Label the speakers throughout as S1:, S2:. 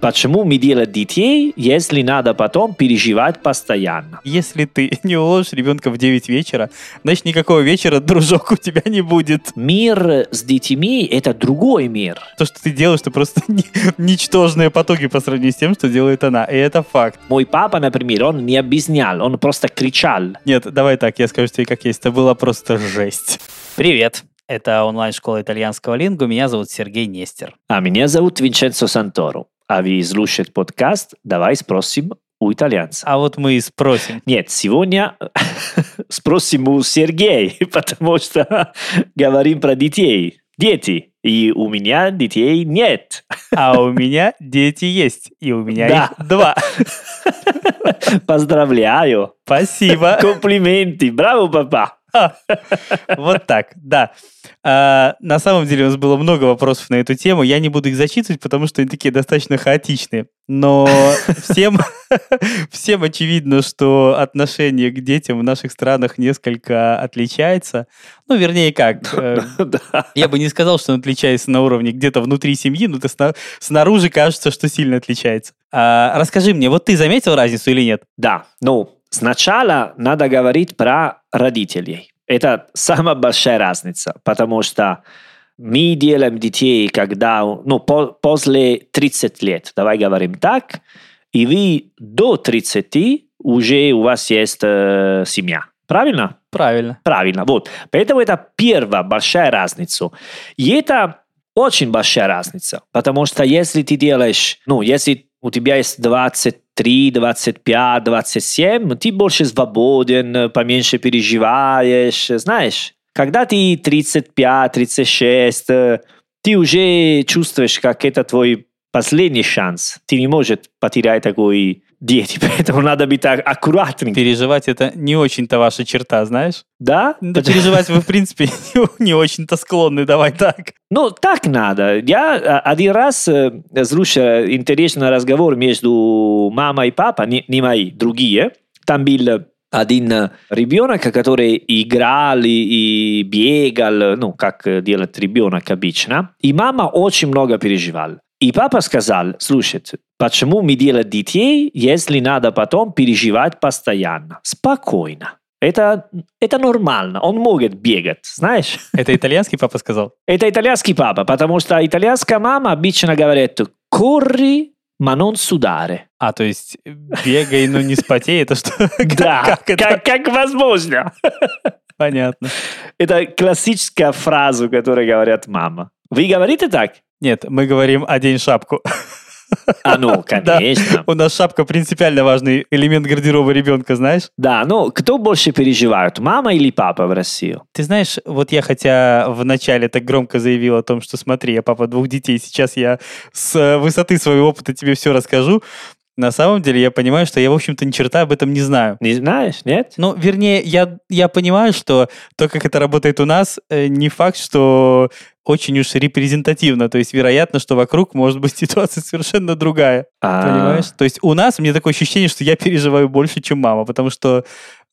S1: Почему мы делаем детей, если надо потом переживать постоянно?
S2: Если ты не уложишь ребенка в 9 вечера, значит никакого вечера, дружок, у тебя не будет.
S1: Мир с детьми – это другой мир.
S2: То, что ты делаешь, это просто ни- ничтожные потоки по сравнению с тем, что делает она. И это факт.
S1: Мой папа, например, он не объяснял, он просто кричал.
S2: Нет, давай так, я скажу тебе как есть. Это была просто жесть. Привет. Это онлайн-школа итальянского лингу. Меня зовут Сергей Нестер.
S1: А меня зовут Винченцо Санторо. А вы слушаете подкаст «Давай спросим у итальянца».
S2: А вот мы и спросим.
S1: Нет, сегодня спросим у Сергея, потому что говорим про детей. Дети. И у меня детей нет.
S2: А у меня дети есть. И у меня
S1: Да.
S2: их два.
S1: Поздравляю.
S2: Спасибо.
S1: Комплименты. Браво, папа.
S2: Вот так, да. А, на самом деле у нас было много вопросов на эту тему. Я не буду их зачитывать, потому что они такие достаточно хаотичные. Но всем, всем очевидно, что отношение к детям в наших странах несколько отличается. Ну, вернее, как. э. Я бы не сказал, что он отличается на уровне где-то внутри семьи, но снаружи кажется, что сильно отличается. А, расскажи мне, вот ты заметил разницу или нет?
S1: Да, ну, сначала надо говорить про родителей. Это самая большая разница, потому что мы делаем детей, когда, ну, по- после 30 лет, давай говорим так, и вы до 30 уже у вас есть э, семья. Правильно?
S2: Правильно.
S1: Правильно, вот. Поэтому это первая большая разница. И это очень большая разница, потому что если ты делаешь, ну, если у тебя есть 23, 25, 27, ты больше свободен, поменьше переживаешь, знаешь. Когда ты 35, 36, э, ты уже чувствуешь, как это твой последний шанс. Ты не можешь потерять такой дети, поэтому надо быть а- аккуратным.
S2: Переживать это не очень-то ваша черта, знаешь?
S1: Да?
S2: Да переживать вы, в принципе, не, очень-то склонны, давай так.
S1: Ну, так надо. Я а, один раз э, слушал интересный разговор между мамой и папой, не, не мои, другие. Там был один э, ребенок, который играл и, и бегал, ну, как э, делает ребенок обычно. И мама очень много переживала. И папа сказал, слушайте, почему мы делаем детей, если надо потом переживать постоянно? Спокойно. Это, это нормально. Он может бегать, знаешь?
S2: Это итальянский папа сказал?
S1: Это итальянский папа, потому что итальянская мама обычно говорит «corri, ma non sudare».
S2: А, то есть бегай, но не спотей, это что?
S1: Да,
S2: как
S1: возможно.
S2: Понятно.
S1: Это классическая фраза, которую говорят мама. Вы говорите так?
S2: Нет, мы говорим «одень шапку».
S1: А ну,
S2: Да.
S1: конечно.
S2: У нас шапка принципиально важный элемент гардероба ребенка, знаешь?
S1: Да, ну, кто больше переживает, мама или папа в России?
S2: Ты знаешь, вот я хотя в начале так громко заявил о том, что смотри, я папа двух детей, сейчас я с э, высоты своего опыта тебе все расскажу. На самом деле я понимаю, что я, в общем-то, ни черта об этом не знаю.
S1: Не знаешь, нет?
S2: Ну, вернее, я, я понимаю, что то, как это работает у нас, э, не факт, что очень уж репрезентативно. То есть, вероятно, что вокруг может быть ситуация совершенно другая.
S1: А,
S2: Понимаешь? То есть у нас, мне такое ощущение, что я переживаю больше, чем мама, потому что,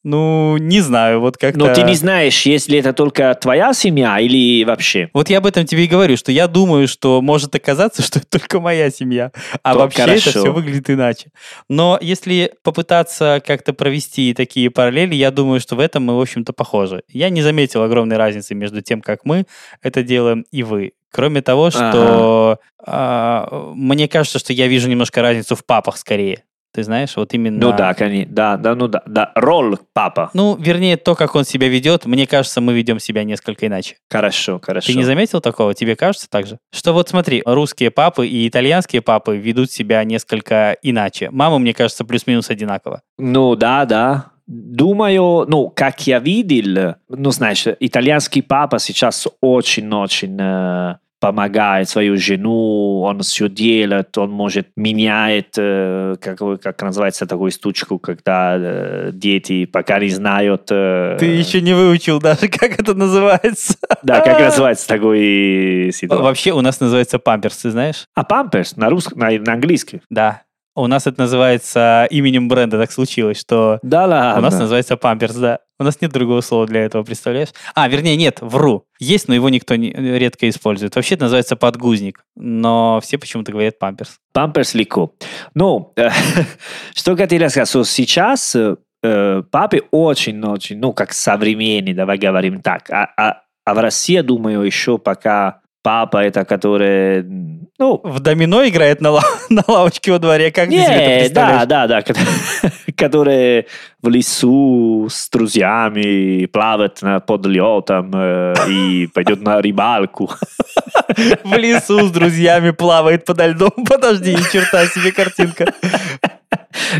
S2: ну, не знаю, вот как-то...
S1: Но ты не знаешь, если это только твоя семья или вообще?
S2: Вот я об этом тебе и говорю, что я думаю, что может оказаться, что это только моя семья, а
S1: То
S2: вообще
S1: хорошо.
S2: это все выглядит иначе. Но если попытаться как-то провести такие параллели, я думаю, что в этом мы, в общем-то, похожи. Я не заметил огромной разницы между тем, как мы это делаем, и вы. Кроме того, что а, мне кажется, что я вижу немножко разницу в папах скорее. Ты знаешь, вот именно...
S1: Ну да, конечно. Да, да, ну да, да. Роль папа.
S2: Ну, вернее, то, как он себя ведет, мне кажется, мы ведем себя несколько иначе.
S1: Хорошо, хорошо.
S2: Ты не заметил такого? Тебе кажется так же? Что вот смотри, русские папы и итальянские папы ведут себя несколько иначе. Мама, мне кажется, плюс-минус одинаково.
S1: Ну да, да. Думаю, ну, как я видел, ну, знаешь, итальянский папа сейчас очень-очень э, помогает свою жену, он все делает, он может меняет, э, как, как называется такую штучку, когда э, дети пока не знают... э,
S2: Ты еще не выучил даже, как это называется.
S1: Да, как называется такой ситуация.
S2: Вообще у нас называется памперс, ты знаешь?
S1: А памперс на русском, на, на английском?
S2: Да. У нас это называется именем бренда, так случилось, что
S1: Да ладно.
S2: у нас называется памперс, да. У нас нет другого слова для этого, представляешь? А, вернее, нет, вру. Есть, но его никто не, редко использует. Вообще это называется подгузник, но все почему-то говорят памперс.
S1: Памперс легко. Ну, что хотел сказать, что сейчас э, папе очень-очень, ну, как современный, давай говорим так. А, а, а в России, думаю, еще пока папа это, который...
S2: Ну, в домино играет на, на лавочке во дворе, как не, ты себе это
S1: Да, да, да, который в лесу с друзьями плавает под летом э, и пойдет на рыбалку.
S2: В лесу с друзьями плавает подо льдом. Подожди, ни черта себе картинка.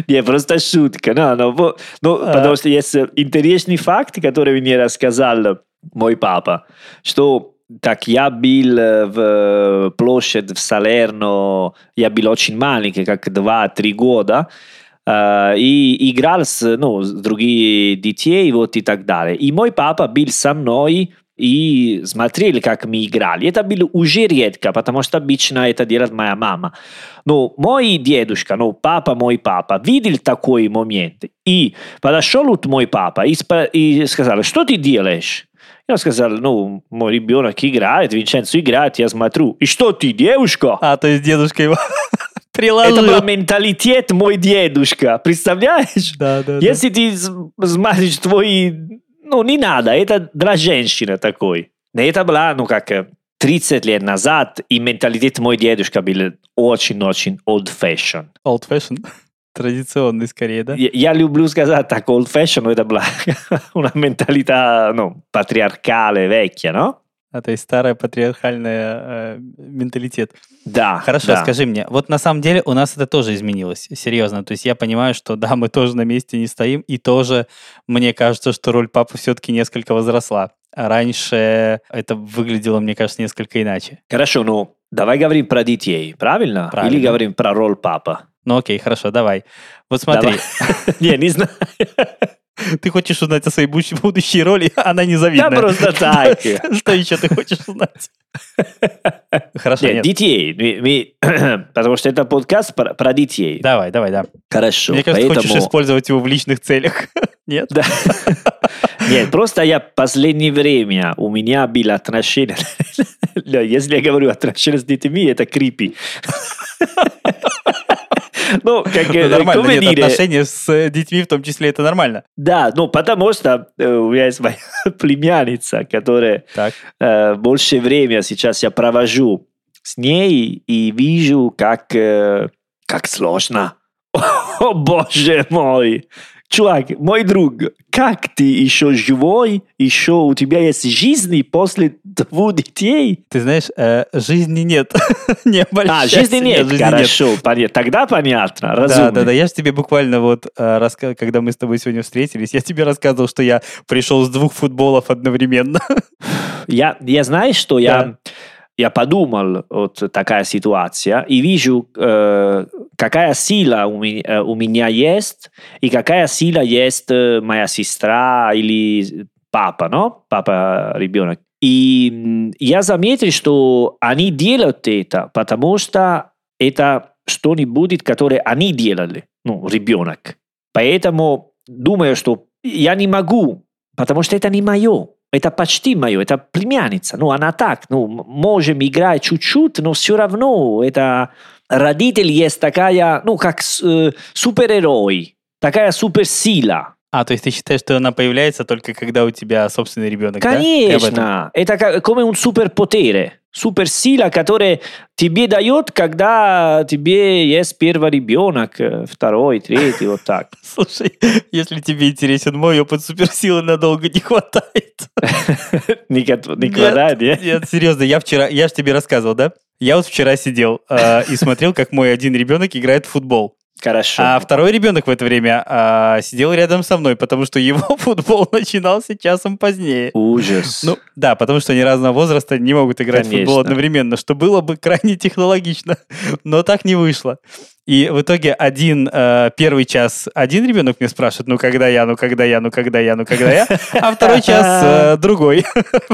S1: Не, просто шутка. No, no, ну, а. потому что есть интересный факт, который мне рассказал мой папа, что так я был в площадь в Салерно, я был очень маленький, как 2-3 года, и играл с, ну, с другими детей вот и так далее. И мой папа был со мной и смотрели, как мы играли. Это было уже редко, потому что обычно это делает моя мама. Но мой дедушка, ну, папа мой папа, видел такой момент. И подошел вот мой папа и, и сказал, что ты делаешь? Я сказал, ну, мой ребенок играет, Винченцо играет, я смотрю. И что ты, девушка?
S2: А, то есть дедушка его приложил.
S1: Это был менталитет мой дедушка, представляешь?
S2: Да, да.
S1: Если да. ты смотришь твои... Ну, не надо, это для женщины такой. Это была, ну, как 30 лет назад, и менталитет мой дедушка был очень-очень old-fashioned.
S2: Old-fashioned? Традиционный скорее, да?
S1: Я, я люблю сказать так, old fashion, это была una mentalità ну, патриаркale, vecchia, no?
S2: А то есть старая патриархальная э, менталитет.
S1: Да.
S2: Хорошо,
S1: да.
S2: скажи мне, вот на самом деле у нас это тоже изменилось, серьезно. То есть я понимаю, что да, мы тоже на месте не стоим, и тоже мне кажется, что роль папы все-таки несколько возросла. А раньше это выглядело, мне кажется, несколько иначе.
S1: Хорошо, ну давай говорим про детей, правильно? правильно. Или говорим про роль папа?
S2: Ну окей, хорошо, давай. Вот смотри.
S1: Не, не знаю.
S2: Ты хочешь узнать о своей будущей роли, она незавидная.
S1: Да просто так.
S2: Что еще ты хочешь узнать?
S1: Хорошо, нет. Детей. Потому что это подкаст про детей.
S2: Давай, давай, да.
S1: Хорошо.
S2: Мне кажется, хочешь использовать его в личных целях. Нет?
S1: Да. Нет, просто я последнее время, у меня было отношение, если я говорю отношения с детьми, это крипи.
S2: Ну, как ну, нормально, нет, dire... отношения с э, детьми в том числе, это нормально.
S1: Да, ну, потому что э, у меня есть моя племянница, которая. Э, больше времени сейчас я провожу с ней и вижу, как, э, как сложно. О, боже мой! Чувак, мой друг, как ты еще живой, еще у тебя есть жизнь после двух детей?
S2: Ты знаешь, э, жизни нет. Не
S1: а, жизни нет, жизни хорошо, нет. Понятно. тогда понятно, разумно.
S2: Да, да, да, я же тебе буквально вот, э, раска... когда мы с тобой сегодня встретились, я тебе рассказывал, что я пришел с двух футболов одновременно.
S1: я, я знаешь, что да. я я подумал, вот такая ситуация, и вижу, э, какая сила у меня, э, у меня есть, и какая сила есть э, моя сестра или папа, no? Папа ребенок. И я заметил, что они делают это, потому что это что-нибудь, которое они делали, ну, ребенок. Поэтому думаю, что я не могу, потому что это не мое это почти мое, это племянница. Ну, она так, ну, можем играть чуть-чуть, но все равно это родитель есть такая, ну, как э, суперерой, такая суперсила.
S2: А, то есть ты считаешь, что она появляется только когда у тебя собственный ребенок,
S1: Конечно, да? это как, как un суперпотере суперсила, которая тебе дает, когда тебе есть первый ребенок, э, второй, третий, вот так.
S2: Слушай, если тебе интересен мой опыт суперсилы, надолго не хватает.
S1: Не хватает, нет?
S2: Нет, серьезно, я вчера, я же тебе рассказывал, да? Я вот вчера сидел э, и смотрел, как мой один ребенок играет в футбол.
S1: Хорошо.
S2: А второй ребенок в это время а, сидел рядом со мной, потому что его футбол начинался часом позднее.
S1: Ужас.
S2: Ну, да, потому что они разного возраста не могут играть Конечно. в футбол одновременно, что было бы крайне технологично, но так не вышло. И в итоге один э, первый час один ребенок мне спрашивает, ну когда я, ну когда я, ну когда я, ну когда я, а второй час э, другой.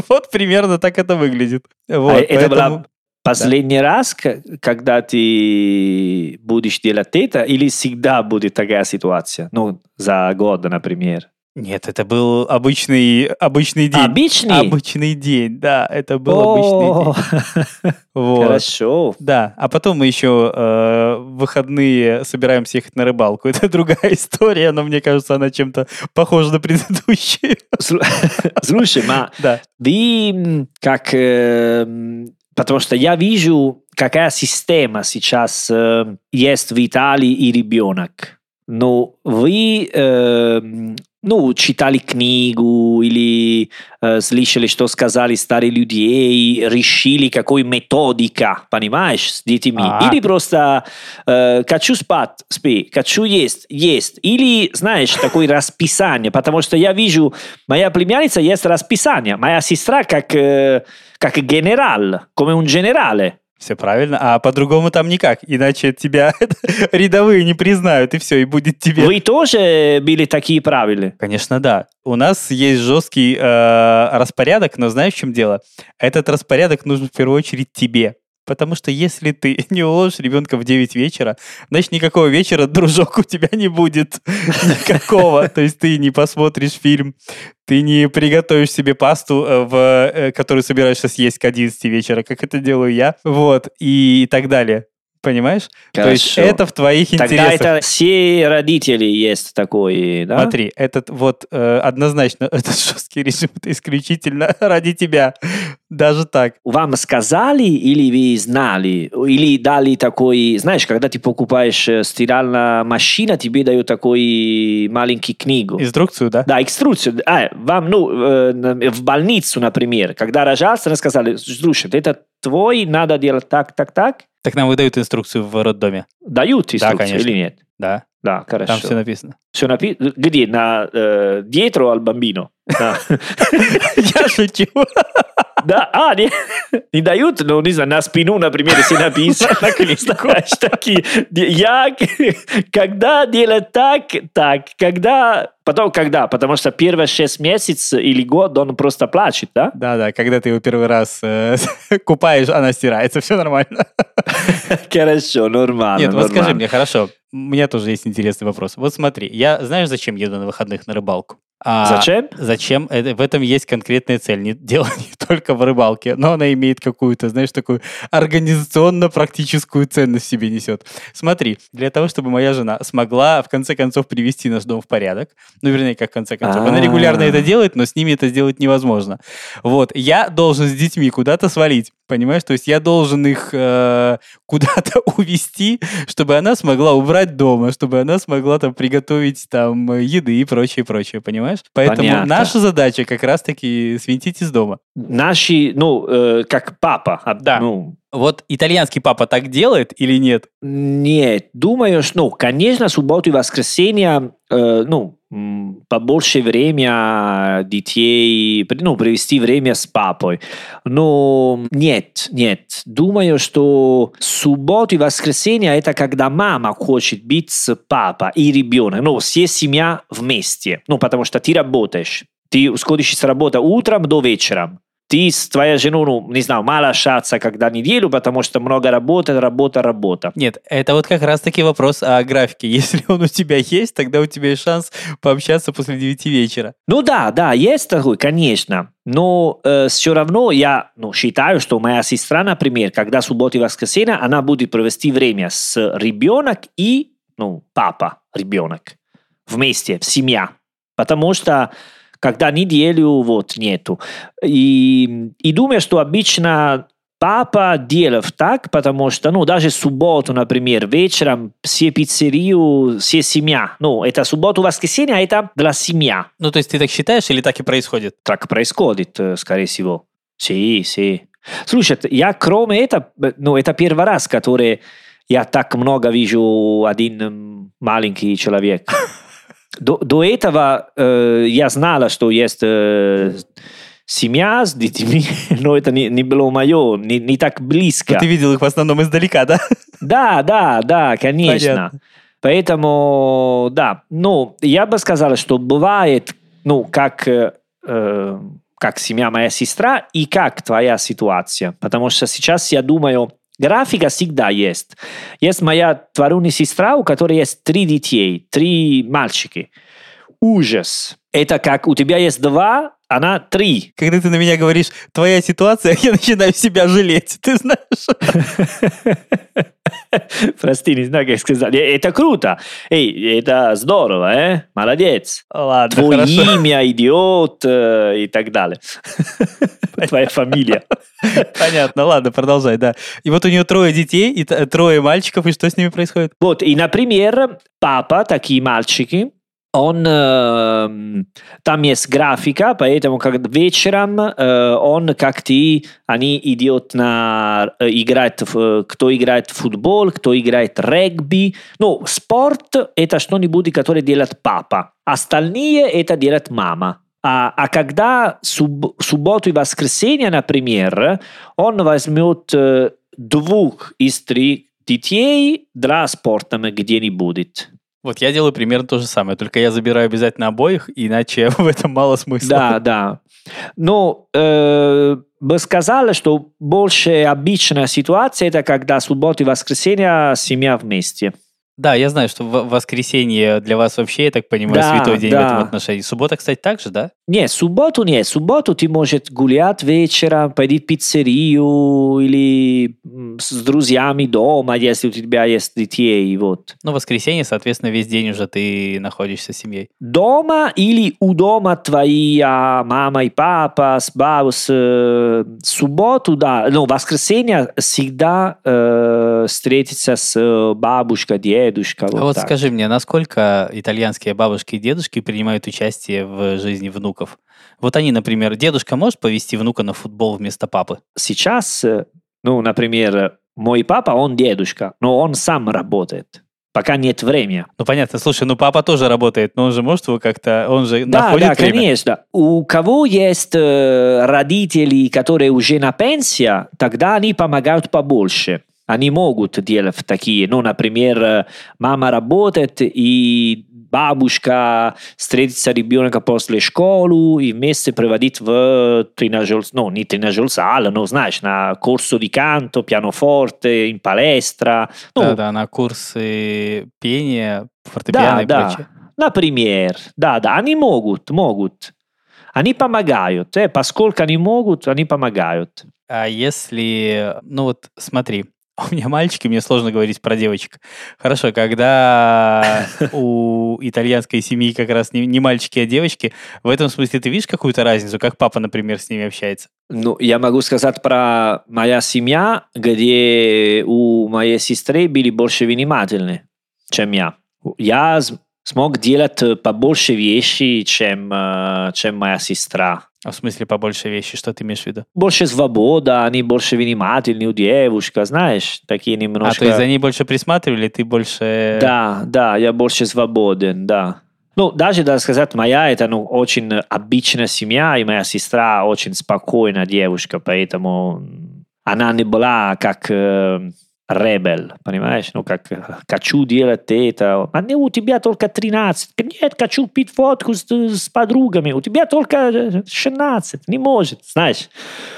S2: вот примерно так это выглядит.
S1: А вот, а поэтому... Это была Последний да. раз, когда ты будешь делать это, или всегда будет такая ситуация? Ну, за год, например.
S2: Нет, это был обычный, обычный день.
S1: Обычный?
S2: Обычный день, да, это был обычный день. Вот.
S1: Хорошо.
S2: Да, а потом мы еще э, в выходные собираемся ехать на рыбалку. Это другая история, но мне кажется, она чем-то похожа на предыдущую.
S1: Слу- Слушай, ма,
S2: Да.
S1: м, как... э, м, Потому что я вижу, какая система сейчас э, есть в Италии и ребенок. Но вы э, ну, читали книгу или э, слышали, что сказали старые люди, и решили, какой методика, понимаешь, с детьми.
S2: А.
S1: Или просто э, хочу спать, спи, хочу есть, есть. Или, знаешь, такое расписание, потому что я вижу, моя племянница есть расписание, моя сестра как, э, как генерал, como un generale.
S2: Все правильно. А по-другому там никак. Иначе тебя рядовые не признают, и все, и будет тебе.
S1: Вы тоже были такие правила?
S2: Конечно, да. У нас есть жесткий э, распорядок, но знаешь, в чем дело? Этот распорядок нужен в первую очередь тебе. Потому что если ты не уложишь ребенка в 9 вечера, значит, никакого вечера, дружок, у тебя не будет. Никакого. То есть ты не посмотришь фильм, ты не приготовишь себе пасту, э, в, э, которую собираешься съесть к 11 вечера, как это делаю я. Вот. И так далее. Понимаешь? То есть
S1: Хорошо.
S2: это в твоих
S1: Тогда
S2: интересах.
S1: это все родители есть такой, да?
S2: Смотри, этот вот э, однозначно, этот жесткий режим, это исключительно ради тебя. Даже так.
S1: Вам сказали или вы знали? Или дали такой... Знаешь, когда ты покупаешь э, стиральная машина, тебе дают такой маленький книгу.
S2: Инструкцию, да?
S1: Да, инструкцию. А, вам, ну, э, в больницу, например, когда рожался, сказали, слушай, это твой, надо делать так, так, так.
S2: Так нам выдают инструкцию в роддоме.
S1: Дают инструкцию
S2: конечно.
S1: или нет?
S2: Да,
S1: Да, хорошо.
S2: там все написано.
S1: Всё напи- Где? На, э, dietro al bambino? Да.
S2: Я шучу.
S1: Да, а, не, не дают, ну, не знаю, на спину, например, если написано, такие, я, когда делать так, так, когда, потом когда, потому что первые шесть месяцев или год он просто плачет, да?
S2: Да-да, когда ты его первый раз э, купаешь, она стирается, все нормально.
S1: Хорошо, нормально,
S2: Нет, вот скажи мне, хорошо, у меня тоже есть интересный вопрос. Вот смотри, я знаешь, зачем еду на выходных на рыбалку? А,
S1: Зачем?
S2: Зачем? Это- в этом есть конкретная цель. Не, дело не только в рыбалке, но она имеет какую-то, знаешь, такую организационно-практическую ценность в себе несет. Смотри, для того, чтобы моя жена смогла в конце концов привести наш дом в порядок, ну, вернее, как в конце концов, она регулярно это
S1: А.
S2: делает, но с ними это сделать невозможно. Вот, я должен с детьми куда-то свалить, понимаешь? То есть я должен их э, куда-то увести, чтобы она смогла убрать дома, чтобы она смогла там приготовить там э, еды и прочее, прочее, понимаешь? Поэтому
S1: Понятно.
S2: наша задача как раз-таки свинтить из дома.
S1: Наши, ну, э, как папа, а,
S2: Да.
S1: ну,
S2: Вот итальянский папа так делает или нет?
S1: Нет, думаю, что, ну, конечно, субботу и воскресенье, э, ну, побольше время детей, ну, провести время с папой. Но нет, нет. Думаю, что субботу и воскресенье это когда мама хочет быть с папой и ребенок. Ну, все семья вместе. Ну, потому что ты работаешь. Ты сходишь с работы утром до вечера. Ты с твоей женой, ну, не знаю, мало общаться, когда неделю, потому что много работы, работа, работа.
S2: Нет, это вот как раз-таки вопрос о графике. Если он у тебя есть, тогда у тебя есть шанс пообщаться после 9 вечера.
S1: Ну да, да, есть такой, конечно. Но все равно я ну, считаю, что моя сестра, например, когда суббота и воскресенье, она будет провести время с ребенок и ну, папа ребенок вместе, семья. Потому что когда неделю вот нету. И, и думаю, что обычно папа делает так, потому что, ну, даже субботу, например, вечером все пиццерию, все семья. Ну, это субботу, воскресенье, а это для семья.
S2: Ну, то есть ты так считаешь или так и происходит?
S1: Так происходит, э, скорее всего. Sí, sí. Слушай, я кроме этого, ну, это первый раз, который я так много вижу один маленький человек. До, до этого э, я знала, что есть э, семья с детьми, но это не, не было мое, не, не так близко.
S2: Ну, ты видел их в основном издалека, да?
S1: Да, да, да, конечно.
S2: Понятно.
S1: Поэтому, да, ну, я бы сказал, что бывает, ну, как, э, э, как семья моя сестра и как твоя ситуация. Потому что сейчас я думаю, графика всегда есть. Есть моя двоюродная сестра, у которой есть три детей, три мальчики. Ужас. Это как у тебя есть два, она три.
S2: Когда ты на меня говоришь, твоя ситуация, я начинаю себя жалеть, ты знаешь.
S1: Прости, не знаю, как сказать. Э, Это круто. Эй, это здорово, э? Молодец.
S2: Ладно,
S1: Твое
S2: хорошо.
S1: имя, идиот э, и так далее. Твоя фамилия.
S2: Понятно, ладно, продолжай, да. И вот у нее трое детей, и трое мальчиков, и что с ними происходит?
S1: Вот, и, например, папа, такие мальчики, он, эм, там есть графика, поэтому как вечером э, он, как ты, они идет на, э, играет, э, кто играет в футбол, кто играет регби. Ну, спорт это что-нибудь, которое делает папа. Остальные это делает мама. А, а когда суб, субботу и воскресенье, например, он возьмет двух из трех детей для спорта где не будет.
S2: Вот я делаю примерно то же самое, только я забираю обязательно обоих, иначе в этом мало смысла.
S1: Да, да. Но э, бы сказала, что больше обычная ситуация это когда суббота и воскресенье семья вместе.
S2: Да, я знаю, что в воскресенье для вас вообще, я так понимаю,
S1: Да,
S2: святой день в
S1: да.
S2: этом отношении. Суббота, кстати, так же, да?
S1: Не, субботу не. Субботу ты можешь гулять вечером, пойти в пиццерию или с друзьями дома, если у тебя есть детей. Вот.
S2: Ну, воскресенье, соответственно, весь день уже ты находишься с семьей.
S1: Дома или у дома твоя мама и папа, с баб, с э, субботу, да, ну, воскресенье всегда э, встретиться с э, бабушкой, дедушкой.
S2: а вот
S1: так.
S2: скажи мне, насколько итальянские бабушки и дедушки принимают участие в жизни внуков? Вот они, например, дедушка может повести внука на футбол вместо папы?
S1: Сейчас, э, ну, например, мой папа, он дедушка, но он сам работает. Пока нет времени.
S2: Ну, понятно, слушай, ну папа тоже работает, но он же может его как-то, он же
S1: Да,
S2: находит
S1: да,
S2: время.
S1: конечно. У кого есть э, родители, которые уже на пенсии, тогда они помогают побольше. Они могут делать такие. Ну, например, мама работает, и бабушка встретится ребенка после школы и вместе проводит в тренажер, ну, не тренажер зал, но, знаешь, на корso di canto, pianoforte, in palestra. Ну,
S2: Да-да, на курсы пения, фортепиано
S1: да,
S2: и
S1: да.
S2: прочее.
S1: Например, да, да, они могут, могут. Они помогают, э, поскольку они могут, они помогают.
S2: А если, ну вот смотри, у меня мальчики, мне сложно говорить про девочек. Хорошо, когда у итальянской семьи как раз не, не мальчики, а девочки, в этом смысле ты видишь какую-то разницу, как папа, например, с ними общается?
S1: Ну, я могу сказать про моя семья, где у моей сестры были больше внимательны, чем я. Я смог делать э, побольше вещей, чем, э, чем моя сестра.
S2: А в смысле побольше вещи, что ты имеешь в виду?
S1: Больше свобода, они больше внимательны у девушка, знаешь, такие немножко...
S2: А, то есть за ней больше присматривали, ты больше...
S1: Да, да, я больше свободен, да. Ну, даже, да, сказать, моя это, ну, очень обычная семья, и моя сестра очень спокойная девушка, поэтому она не была как э, ребел, понимаешь? Ну, как э, хочу делать это. А не, у тебя только 13. Нет, хочу пить фотку с, с подругами. У тебя только э, 16. Не может, знаешь.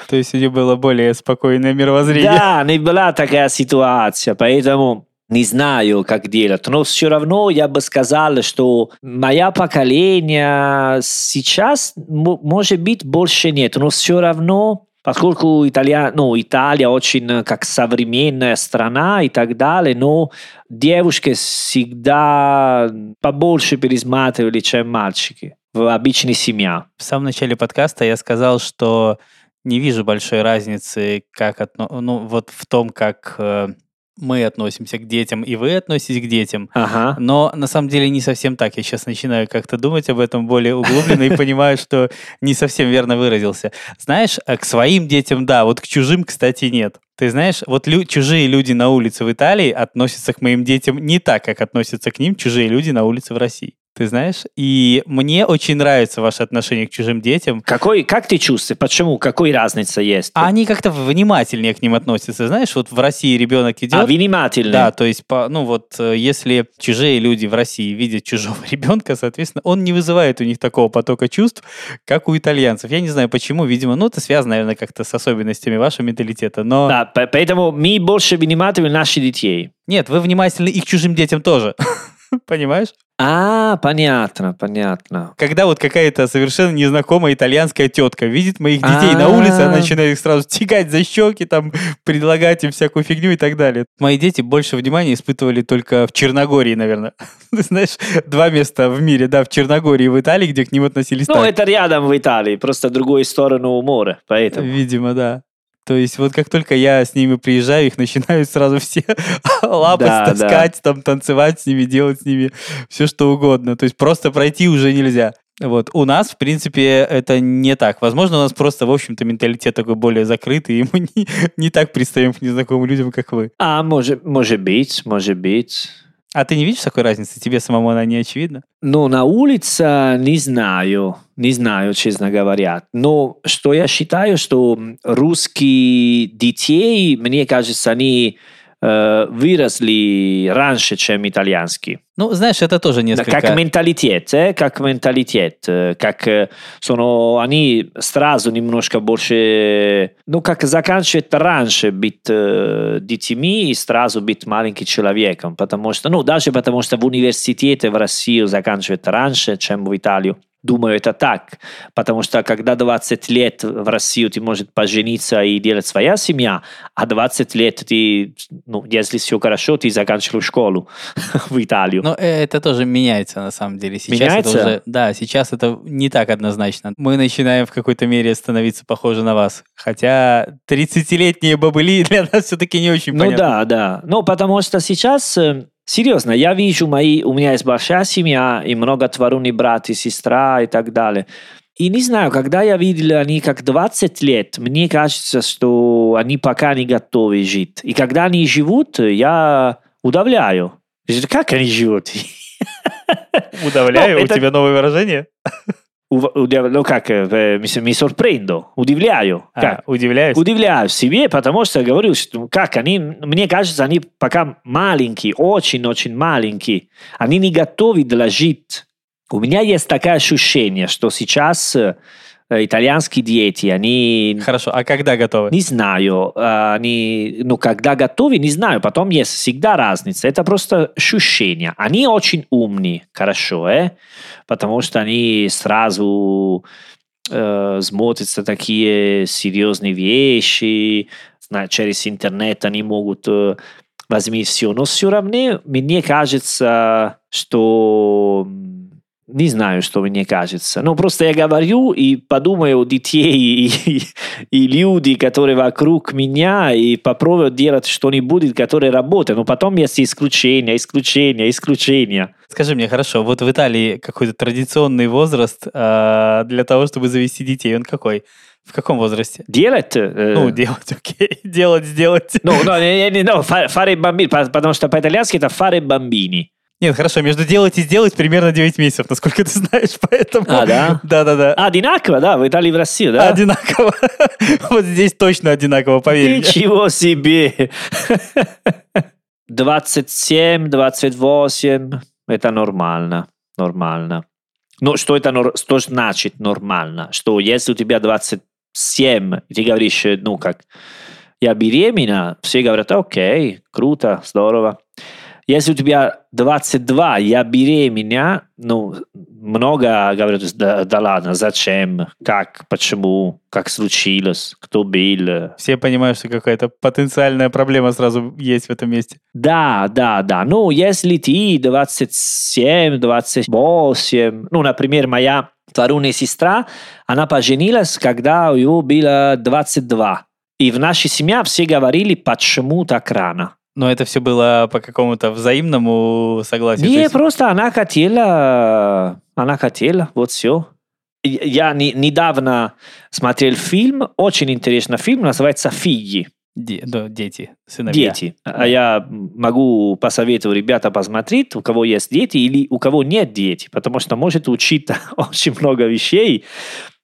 S2: То есть у нее было более спокойное мировоззрение.
S1: Да, не была такая ситуация, поэтому не знаю, как делать. Но все равно я бы сказал, что мое поколение сейчас, может быть, больше нет, но все равно Поскольку Италия, ну, Италия очень как современная страна и так далее, но девушки всегда побольше пересматривали, чем мальчики в обычной семье.
S2: В самом начале подкаста я сказал, что не вижу большой разницы, как отно... ну, вот в том, как э, мы относимся к детям и вы относитесь к детям.
S1: Ага.
S2: Но на самом деле не совсем так. Я сейчас начинаю как-то думать об этом более углубленно и понимаю, что не совсем верно выразился. Знаешь, а к своим детям да, вот к чужим, кстати, нет. Ты знаешь, вот лю- чужие люди на улице в Италии относятся к моим детям не так, как относятся к ним чужие люди на улице в России. Ты знаешь? И мне очень нравится ваше отношение к чужим детям.
S1: Какой, как ты чувствуешь? Почему? Какой разница есть?
S2: А они как-то внимательнее к ним относятся. Знаешь, вот в России ребенок идет...
S1: А, внимательно.
S2: Да, то есть, по, ну вот, э, если чужие люди в России видят чужого ребенка, соответственно, он не вызывает у них такого потока чувств, как у итальянцев. Я не знаю почему, видимо, ну это связано, наверное, как-то с особенностями вашего менталитета, но...
S1: Да, по- поэтому мы больше внимательны наших детей.
S2: Нет, вы внимательны и к чужим детям тоже. Понимаешь?
S1: А, понятно, понятно.
S2: Когда вот какая-то совершенно незнакомая итальянская тетка видит моих детей на улице, она
S1: А.
S2: начинает их сразу тягать за щеки, там, предлагать им всякую фигню и так далее. Мои дети больше внимания испытывали только в Черногории, наверное. Ты знаешь, два места в мире, да, в Черногории и в Италии, где к ним относились
S1: Ну,
S2: так.
S1: это рядом в Италии, просто другую сторону моря, поэтому.
S2: Видимо, да. То есть вот как только я с ними приезжаю, их начинают сразу все лапать,
S1: Да, да.
S2: таскать, там танцевать с ними, делать с ними все что угодно. То есть просто пройти уже нельзя. Вот. У нас, в принципе, это не так. Возможно, у нас просто, в общем-то, менталитет такой более закрытый, и мы не, не так пристаем к незнакомым людям, как вы.
S1: А, может, может быть, может быть.
S2: А ты не видишь такой разницы? Тебе самому она не очевидна?
S1: Ну, на улице не знаю, не знаю, честно говоря. Но что я считаю, что русские детей, мне кажется, они э, выросли раньше, чем итальянские.
S2: Ну, знаешь, это тоже несколько...
S1: Как менталитет, э, как менталитет, э, как э, соно, они сразу немножко больше, ну, как заканчивают раньше быть э, детьми и сразу быть маленьким человеком, потому что, ну, даже потому что в университете в Россию заканчивают раньше, чем в Италию. Думаю, это так, потому что когда 20 лет в Россию ты можешь пожениться и делать своя семья, а 20 лет ты, ну, если все хорошо, ты заканчиваешь школу в Италию.
S2: Но э, это тоже меняется на самом деле. Сейчас
S1: Меняется?
S2: это уже, да, сейчас это не так однозначно. Мы начинаем в какой-то мере становиться похожи на вас. Хотя 30-летние бобыли для нас все-таки не очень
S1: Ну
S2: понятно.
S1: да, да. Ну, потому что сейчас, э, серьезно, я вижу мои, у меня есть большая семья, и много творуний брат и сестра и так далее. И не знаю, когда я видел они как 20 лет, мне кажется, что они пока не готовы жить. И когда они живут, я удивляю. Как они живут?
S2: Удивляю,
S1: Ну,
S2: у тебя новое выражение?
S1: Ну как, э, ми, ми sorprendo, удивляю.
S2: А,
S1: Как?
S2: удивляюсь.
S1: Удивляюсь себе, потому что говорю, что как они, мне кажется, они пока маленькие, очень-очень маленькие. Они не готовы для жить. У меня есть такое ощущение, что сейчас итальянские дети, они
S2: Хорошо, а когда готовы?
S1: не знаю, э, они, ну, когда готовы, не знаю, потом есть всегда разница. Это просто ощущение. Они очень умные, хорошо, э? потому что они сразу э, смотрятся такие серьезные вещи, через интернет они могут э, возьми все. Но все равно мне кажется, что не знаю, что мне кажется. Ну, просто я говорю и подумаю о детей и, и люди, которые вокруг меня, и попробую делать что-нибудь, которое работает. Но потом есть исключения, исключения, исключения.
S2: Скажи мне, хорошо, вот в Италии какой-то традиционный возраст а, для того, чтобы завести детей, он какой? В каком возрасте?
S1: Делать? э,
S2: Ну, делать, окей. Делать, сделать.
S1: no, no, no, fa- fare bambini, pa- потому что по-итальянски это fare bambini.
S2: Нет, хорошо, между делать и сделать примерно 9 месяцев, насколько ты знаешь, поэтому...
S1: А, да?
S2: Да-да-да.
S1: Одинаково, да, в Италии и в России, да?
S2: Одинаково. Вот здесь точно одинаково, поверь мне.
S1: Ничего себе! 27, 28, это нормально, нормально. Ну, что это что значит нормально? Что если у тебя 27, и ты говоришь, э, ну, как, я беременна, все говорят, окей, круто, здорово. Если у тебя 22, я беременна, ну, много говорят, да, да ладно, зачем, как, почему, как случилось, кто был.
S2: Все понимают, что какая-то потенциальная проблема сразу есть в этом месте.
S1: Да, да, да. Ну, если ты 27, 28, ну, например, моя вторая сестра, она поженилась, когда у нее было 22. И в нашей семье все говорили, почему так рано.
S2: Но это все было по какому-то взаимному согласию.
S1: Не,
S2: есть-
S1: просто она хотела, она хотела, вот все. Я не- недавно смотрел фильм, очень интересный фильм, называется «Фиги».
S2: Де- да, дети, сыновья.
S1: Дети. А я могу посоветовать ребята посмотреть, у кого есть дети или у кого нет дети, потому что может учить очень много вещей.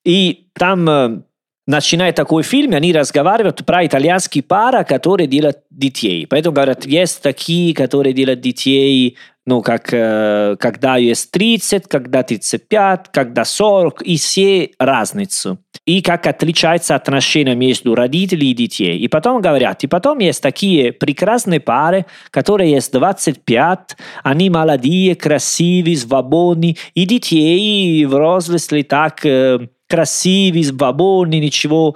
S1: И там э, начинает такой фильм, они разговаривают про итальянские пара, которые делают детей. Поэтому говорят, есть такие, которые делают детей ну, как, э, когда есть 30, когда 35, когда 40, и все разницу. И как отличается отношение между родителями и детей. И потом говорят, и потом есть такие прекрасные пары, которые есть 25, они молодые, красивые, свободные, и детей выросли так э, красивые, свободные, ничего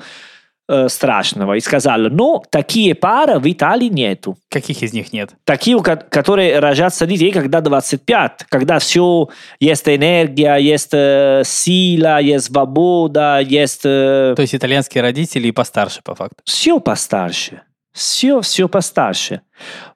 S1: э, страшного. И сказал, но такие пары в Италии нету.
S2: Каких из них нет?
S1: Такие, которые рожатся детей, когда 25, когда все, есть энергия, есть э, сила, есть свобода, есть... Э,
S2: То есть итальянские родители и постарше, по факту?
S1: Все постарше. Все, все постарше.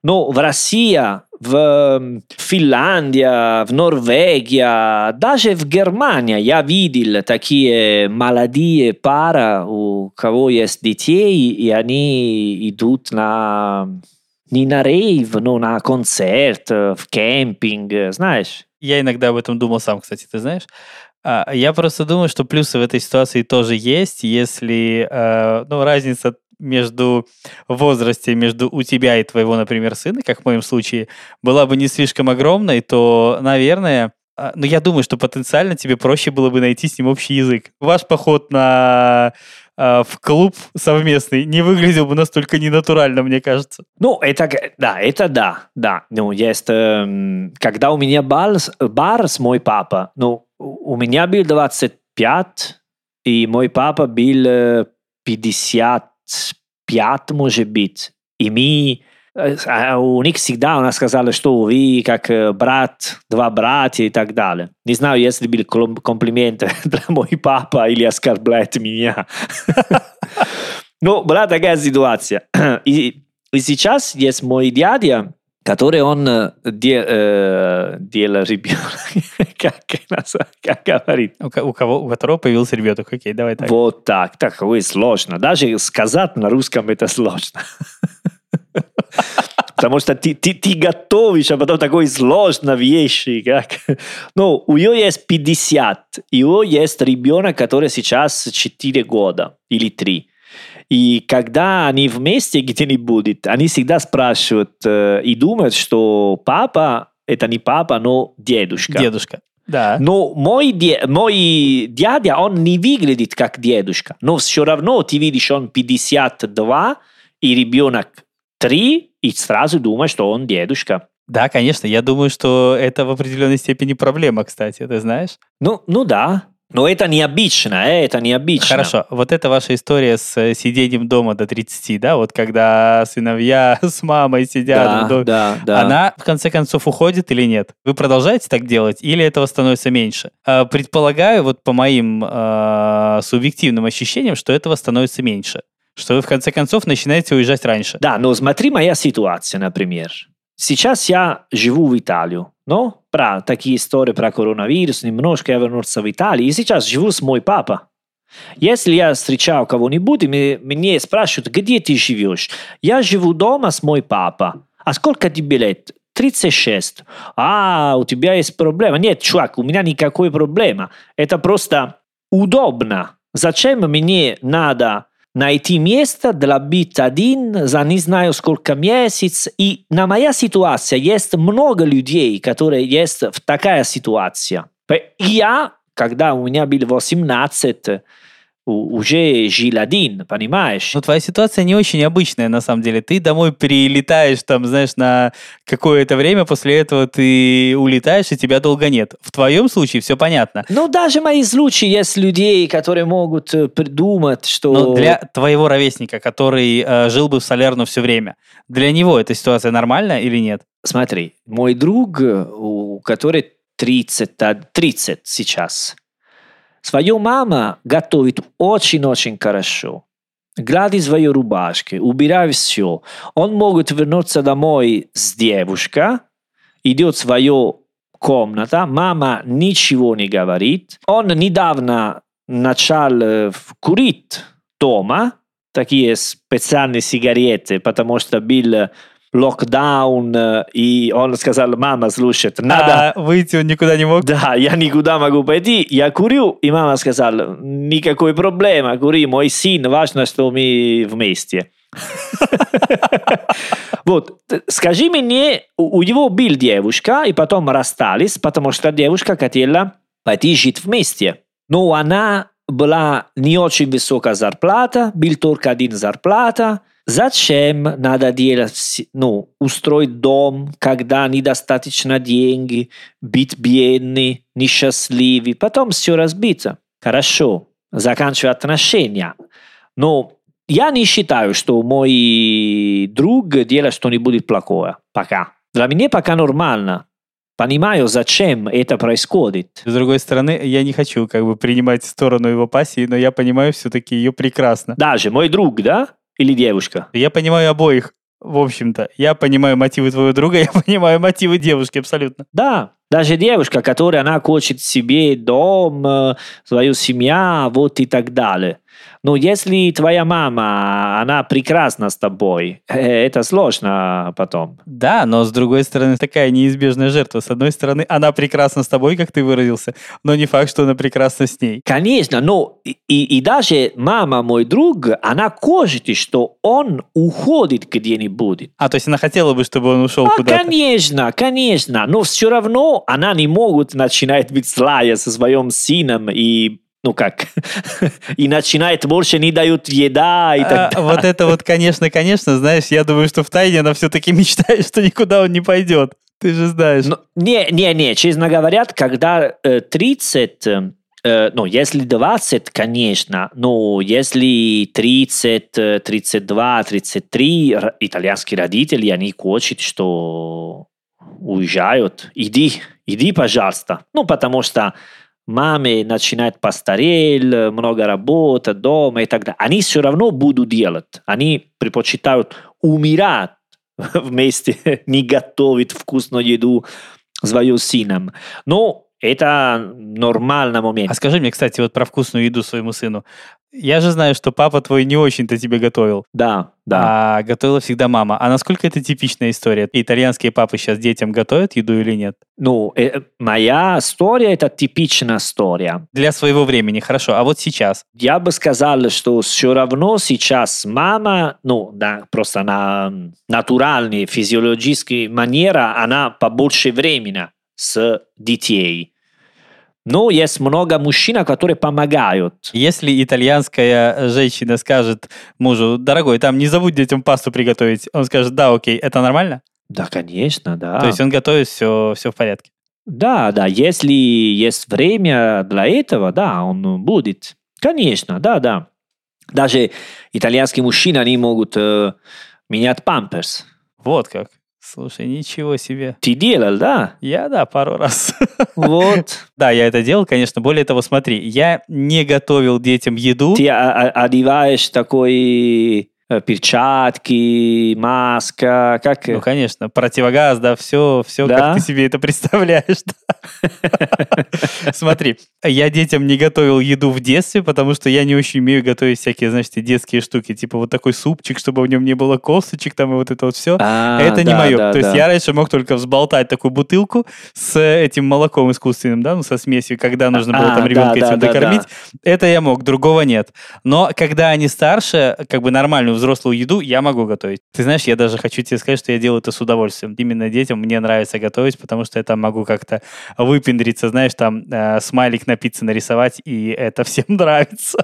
S1: Но в России в Финляндии, в Норвегии, даже в Германии я видел такие молодые пары, у кого есть детей, и они идут на не на рейв, но на концерт, в кемпинг, знаешь?
S2: Я иногда об этом думал сам, кстати, ты знаешь. Я просто думаю, что плюсы в этой ситуации тоже есть, если э, ну, разница между возрасте, между у тебя и твоего, например, сына, как в моем случае, была бы не слишком огромной, то, наверное, а, ну, я думаю, что потенциально тебе проще было бы найти с ним общий язык. Ваш поход на а, в клуб совместный не выглядел бы настолько ненатурально, мне кажется.
S1: Ну, это, да, это да, да. Ну, есть, э, когда у меня бар, бар с мой папа, ну, у меня был 25, и мой папа был 50 пят, может быть. И мы у них всегда она сказала, что вы как брат, два братья и так далее. Не знаю, если был комплимент для мой папа или оскорбляет меня. Но была такая ситуация. И, и сейчас есть мой дядя, который он дел, э, делал ребенок. как, как говорит?
S2: У, у кого, у которого появился ребенок. Окей, давай так.
S1: Вот так. Так, ой, сложно. Даже сказать на русском это сложно. Потому что ты, ты, ты готовишь, а потом такой сложно вещи. Как... Ну, у нее есть 50, и у нее есть ребенок, который сейчас 4 года или 3. И когда они вместе где-нибудь, они всегда спрашивают э, и думают, что папа это не папа, но дедушка.
S2: Дедушка. Да.
S1: Но мой, де, мой дядя, он не выглядит как дедушка. Но все равно ты видишь, он 52, и ребенок 3, и сразу думаешь, что он дедушка.
S2: Да, конечно. Я думаю, что это в определенной степени проблема, кстати, ты знаешь?
S1: Ну, ну да. Но это необычно, э, это необычно.
S2: Хорошо, вот это ваша история с э, сидением дома до 30, да, вот когда сыновья с мамой сидят
S1: да,
S2: в доме,
S1: да, да.
S2: она в конце концов уходит или нет? Вы продолжаете так делать или этого становится меньше? Э, предполагаю, вот по моим э, субъективным ощущениям, что этого становится меньше, что вы в конце концов начинаете уезжать раньше.
S1: Да, но смотри моя ситуация, например. Сейчас я живу в Италию, но про такие истории про коронавирус, немножко я вернулся в Италию, и сейчас живу с мой папа. Если я встречал кого-нибудь, и мне спрашивают, где ты живешь? Я живу дома с мой папа. А сколько тебе лет? 36. А, у тебя есть проблема. Нет, чувак, у меня никакой проблемы. Это просто удобно. Зачем мне надо найти место для быть один за не знаю сколько месяцев. И на моя ситуация есть много людей, которые есть в такая ситуация. И я, когда у меня было 18, уже жил один, понимаешь?
S2: Ну, твоя ситуация не очень обычная, на самом деле. Ты домой прилетаешь, там, знаешь, на какое-то время, после этого ты улетаешь, и тебя долго нет. В твоем случае все понятно.
S1: Ну, даже мои случаи есть людей, которые могут э, придумать, что...
S2: Но для твоего ровесника, который э, жил бы в Солерно все время, для него эта ситуация нормальная или нет?
S1: Смотри, мой друг, у которого 30, 30 сейчас, Свою мама готовит очень-очень хорошо. Гладит свои рубашки, убирает все. Он может вернуться домой с девушкой, идет в свою комнату, мама ничего не говорит. Он недавно начал курить дома, такие специальные сигареты, потому что был локдаун, и он сказал, мама, слушай, надо...
S2: А выйти он никуда не мог?
S1: Да, я никуда могу пойти, я курю, и мама сказала, никакой проблемы, кури, мой сын, важно, что мы вместе. Вот, скажи мне, у него был девушка, и потом расстались, потому что девушка хотела пойти жить вместе. Но она была не очень высокая зарплата, был только один зарплата. Зачем надо делать, ну, устроить дом, когда недостаточно деньги, быть бедный, несчастливый, потом все разбиться. Хорошо, заканчивать отношения. Но я не считаю, что мой друг делает что-нибудь плохое. Пока. Для меня пока нормально. Понимаю, зачем это происходит.
S2: С другой стороны, я не хочу как бы принимать сторону его пассии, но я понимаю все-таки ее прекрасно.
S1: Даже мой друг, да? Или девушка?
S2: Я понимаю обоих, в общем-то. Я понимаю мотивы твоего друга, я понимаю мотивы девушки абсолютно.
S1: Да, даже девушка, которая она хочет себе дом, э, свою семью, вот и так далее. Но если твоя мама, она прекрасна с тобой, э, это сложно потом.
S2: Да, но с другой стороны, такая неизбежная жертва. С одной стороны, она прекрасна с тобой, как ты выразился, но не факт, что она прекрасна с ней.
S1: Конечно, но и, и даже мама, мой друг, она хочет, что он уходит где-нибудь.
S2: А, то есть она хотела бы, чтобы он ушел
S1: а,
S2: куда-то?
S1: Конечно, конечно, но все равно она не может начинать быть злая со своим сыном и ну как, и начинает больше не дают еда и так
S2: а, Вот это вот, конечно, конечно, знаешь, я думаю, что в тайне она все-таки мечтает, что никуда он не пойдет. Ты же знаешь.
S1: Но, не, не, не, честно говоря, когда э, 30, э, ну, если 20, конечно, но если 30, 32, 33, итальянские родители, они хотят, что уезжают, иди, иди, пожалуйста. Ну, потому что маме начинает постареть, много работы, дома и так далее. Они все равно будут делать. Они предпочитают умирать вместе, не готовить вкусную еду своим сыном. Но это нормальный момент.
S2: А скажи мне, кстати, вот про вкусную еду своему сыну. Я же знаю, что папа твой не очень-то тебе готовил.
S1: Да, да.
S2: А готовила всегда мама. А насколько это типичная история? Итальянские папы сейчас детям готовят еду или нет?
S1: Ну, э, моя история – это типичная история.
S2: Для своего времени, хорошо. А вот сейчас?
S1: Я бы сказал, что все равно сейчас мама, ну, да, просто на натуральной, физиологической манера, она побольше времени с детей. Но есть много мужчин, которые помогают.
S2: Если итальянская женщина скажет мужу, дорогой, там не забудь детям пасту приготовить, он скажет, да, окей, это нормально?
S1: Да, конечно, да.
S2: То есть он готовит все, все в порядке?
S1: Да, да, если есть время для этого, да, он будет. Конечно, да, да. Даже итальянские мужчины, они могут э, менять памперс.
S2: Вот как. Слушай, ничего себе.
S1: Ты делал, да?
S2: Я, да, пару раз.
S1: Вот.
S2: Да, я это делал, конечно. Более того, смотри, я не готовил детям еду.
S1: Ты одеваешь такой Э, перчатки, маска, как...
S2: Ну, конечно, противогаз, да, все, все, да? как ты себе это представляешь. Смотри, я детям не готовил еду в детстве, потому что я не очень умею готовить всякие, значит, детские штуки, типа вот такой супчик, чтобы в нем не было косточек, там и вот это вот все. А, это не мое. То есть я раньше мог только взболтать такую бутылку с этим молоком искусственным, да, ну, со смесью, когда нужно было там ребенка этим докормить. Это я мог, другого нет. Но когда они старше, как бы нормальную взрослую еду я могу готовить. Ты знаешь, я даже хочу тебе сказать, что я делаю это с удовольствием. Именно детям мне нравится готовить, потому что я там могу как-то выпендриться, знаешь, там э, смайлик на пицце нарисовать, и это всем нравится.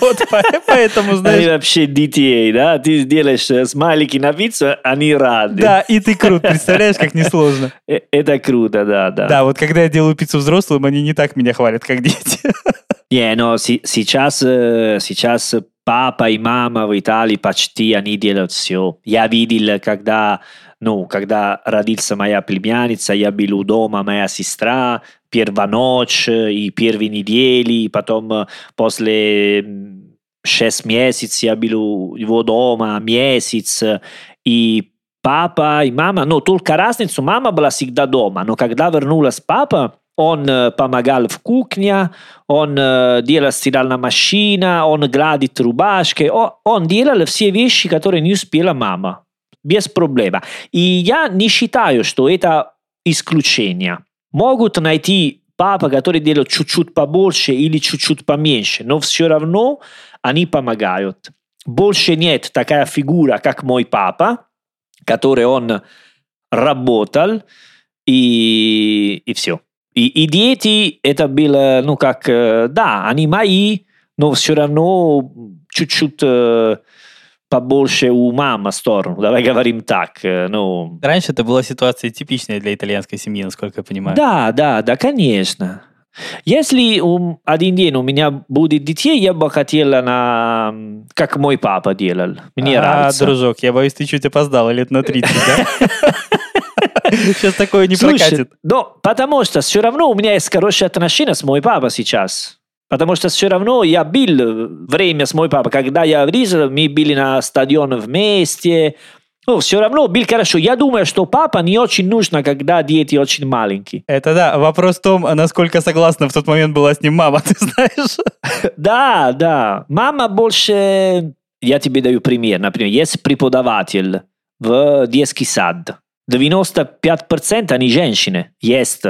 S2: Вот поэтому, знаешь...
S1: Они вообще детей, да? Ты сделаешь э, смайлики на пиццу, они рады.
S2: Да, и ты крут, представляешь, как несложно.
S1: Э, это круто, да, да.
S2: Да, вот когда я делаю пиццу взрослым, они не так меня хвалят, как дети.
S1: Не, но сейчас, э, сейчас папа и мама в Италии почти они делают все. Я видел, когда, ну, когда родился моя племянница, я был у дома, моя сестра, первая ночь и первые недели, и потом после шесть месяцев я был у его дома месяц, и папа и мама, ну, только разницу, мама была всегда дома, но когда вернулась папа, он э, помогал в кухне, он э, делал стиральная машина, он гладит рубашки, он делал все вещи, которые не успела мама. Без проблема. И я не считаю, что это исключение. Могут найти папа, который делает чуть-чуть побольше или чуть-чуть поменьше, но все равно они помогают. больше нет такая фигура, как мой папа, который он работал, и, и все. И, и дети, это было, ну, как, э, да, они мои, но все равно чуть-чуть э, побольше у мамы сторону, давай говорим так. Ну.
S2: Раньше это была ситуация типичная для итальянской семьи, насколько я понимаю.
S1: Да, да, да, конечно. Если um, один день у меня будет детей, я бы хотела на... как мой папа делал. Мне
S2: а,
S1: нравится.
S2: дружок, я боюсь, ты чуть опоздал лет на 30, да? Сейчас такое не
S1: Слушай,
S2: прокатит.
S1: Но потому что все равно у меня есть хорошие отношения с моим папой сейчас. Потому что все равно я был время с моим папой, когда я вырезал, мы были на стадионе вместе. Ну, все равно был хорошо. Я думаю, что папа не очень нужно, когда дети очень маленькие.
S2: Это да. Вопрос в том, насколько согласна в тот момент была с ним мама, ты знаешь?
S1: Да, да. Мама больше... Я тебе даю пример. Например, есть преподаватель в детский сад. 95% они женщины. Есть.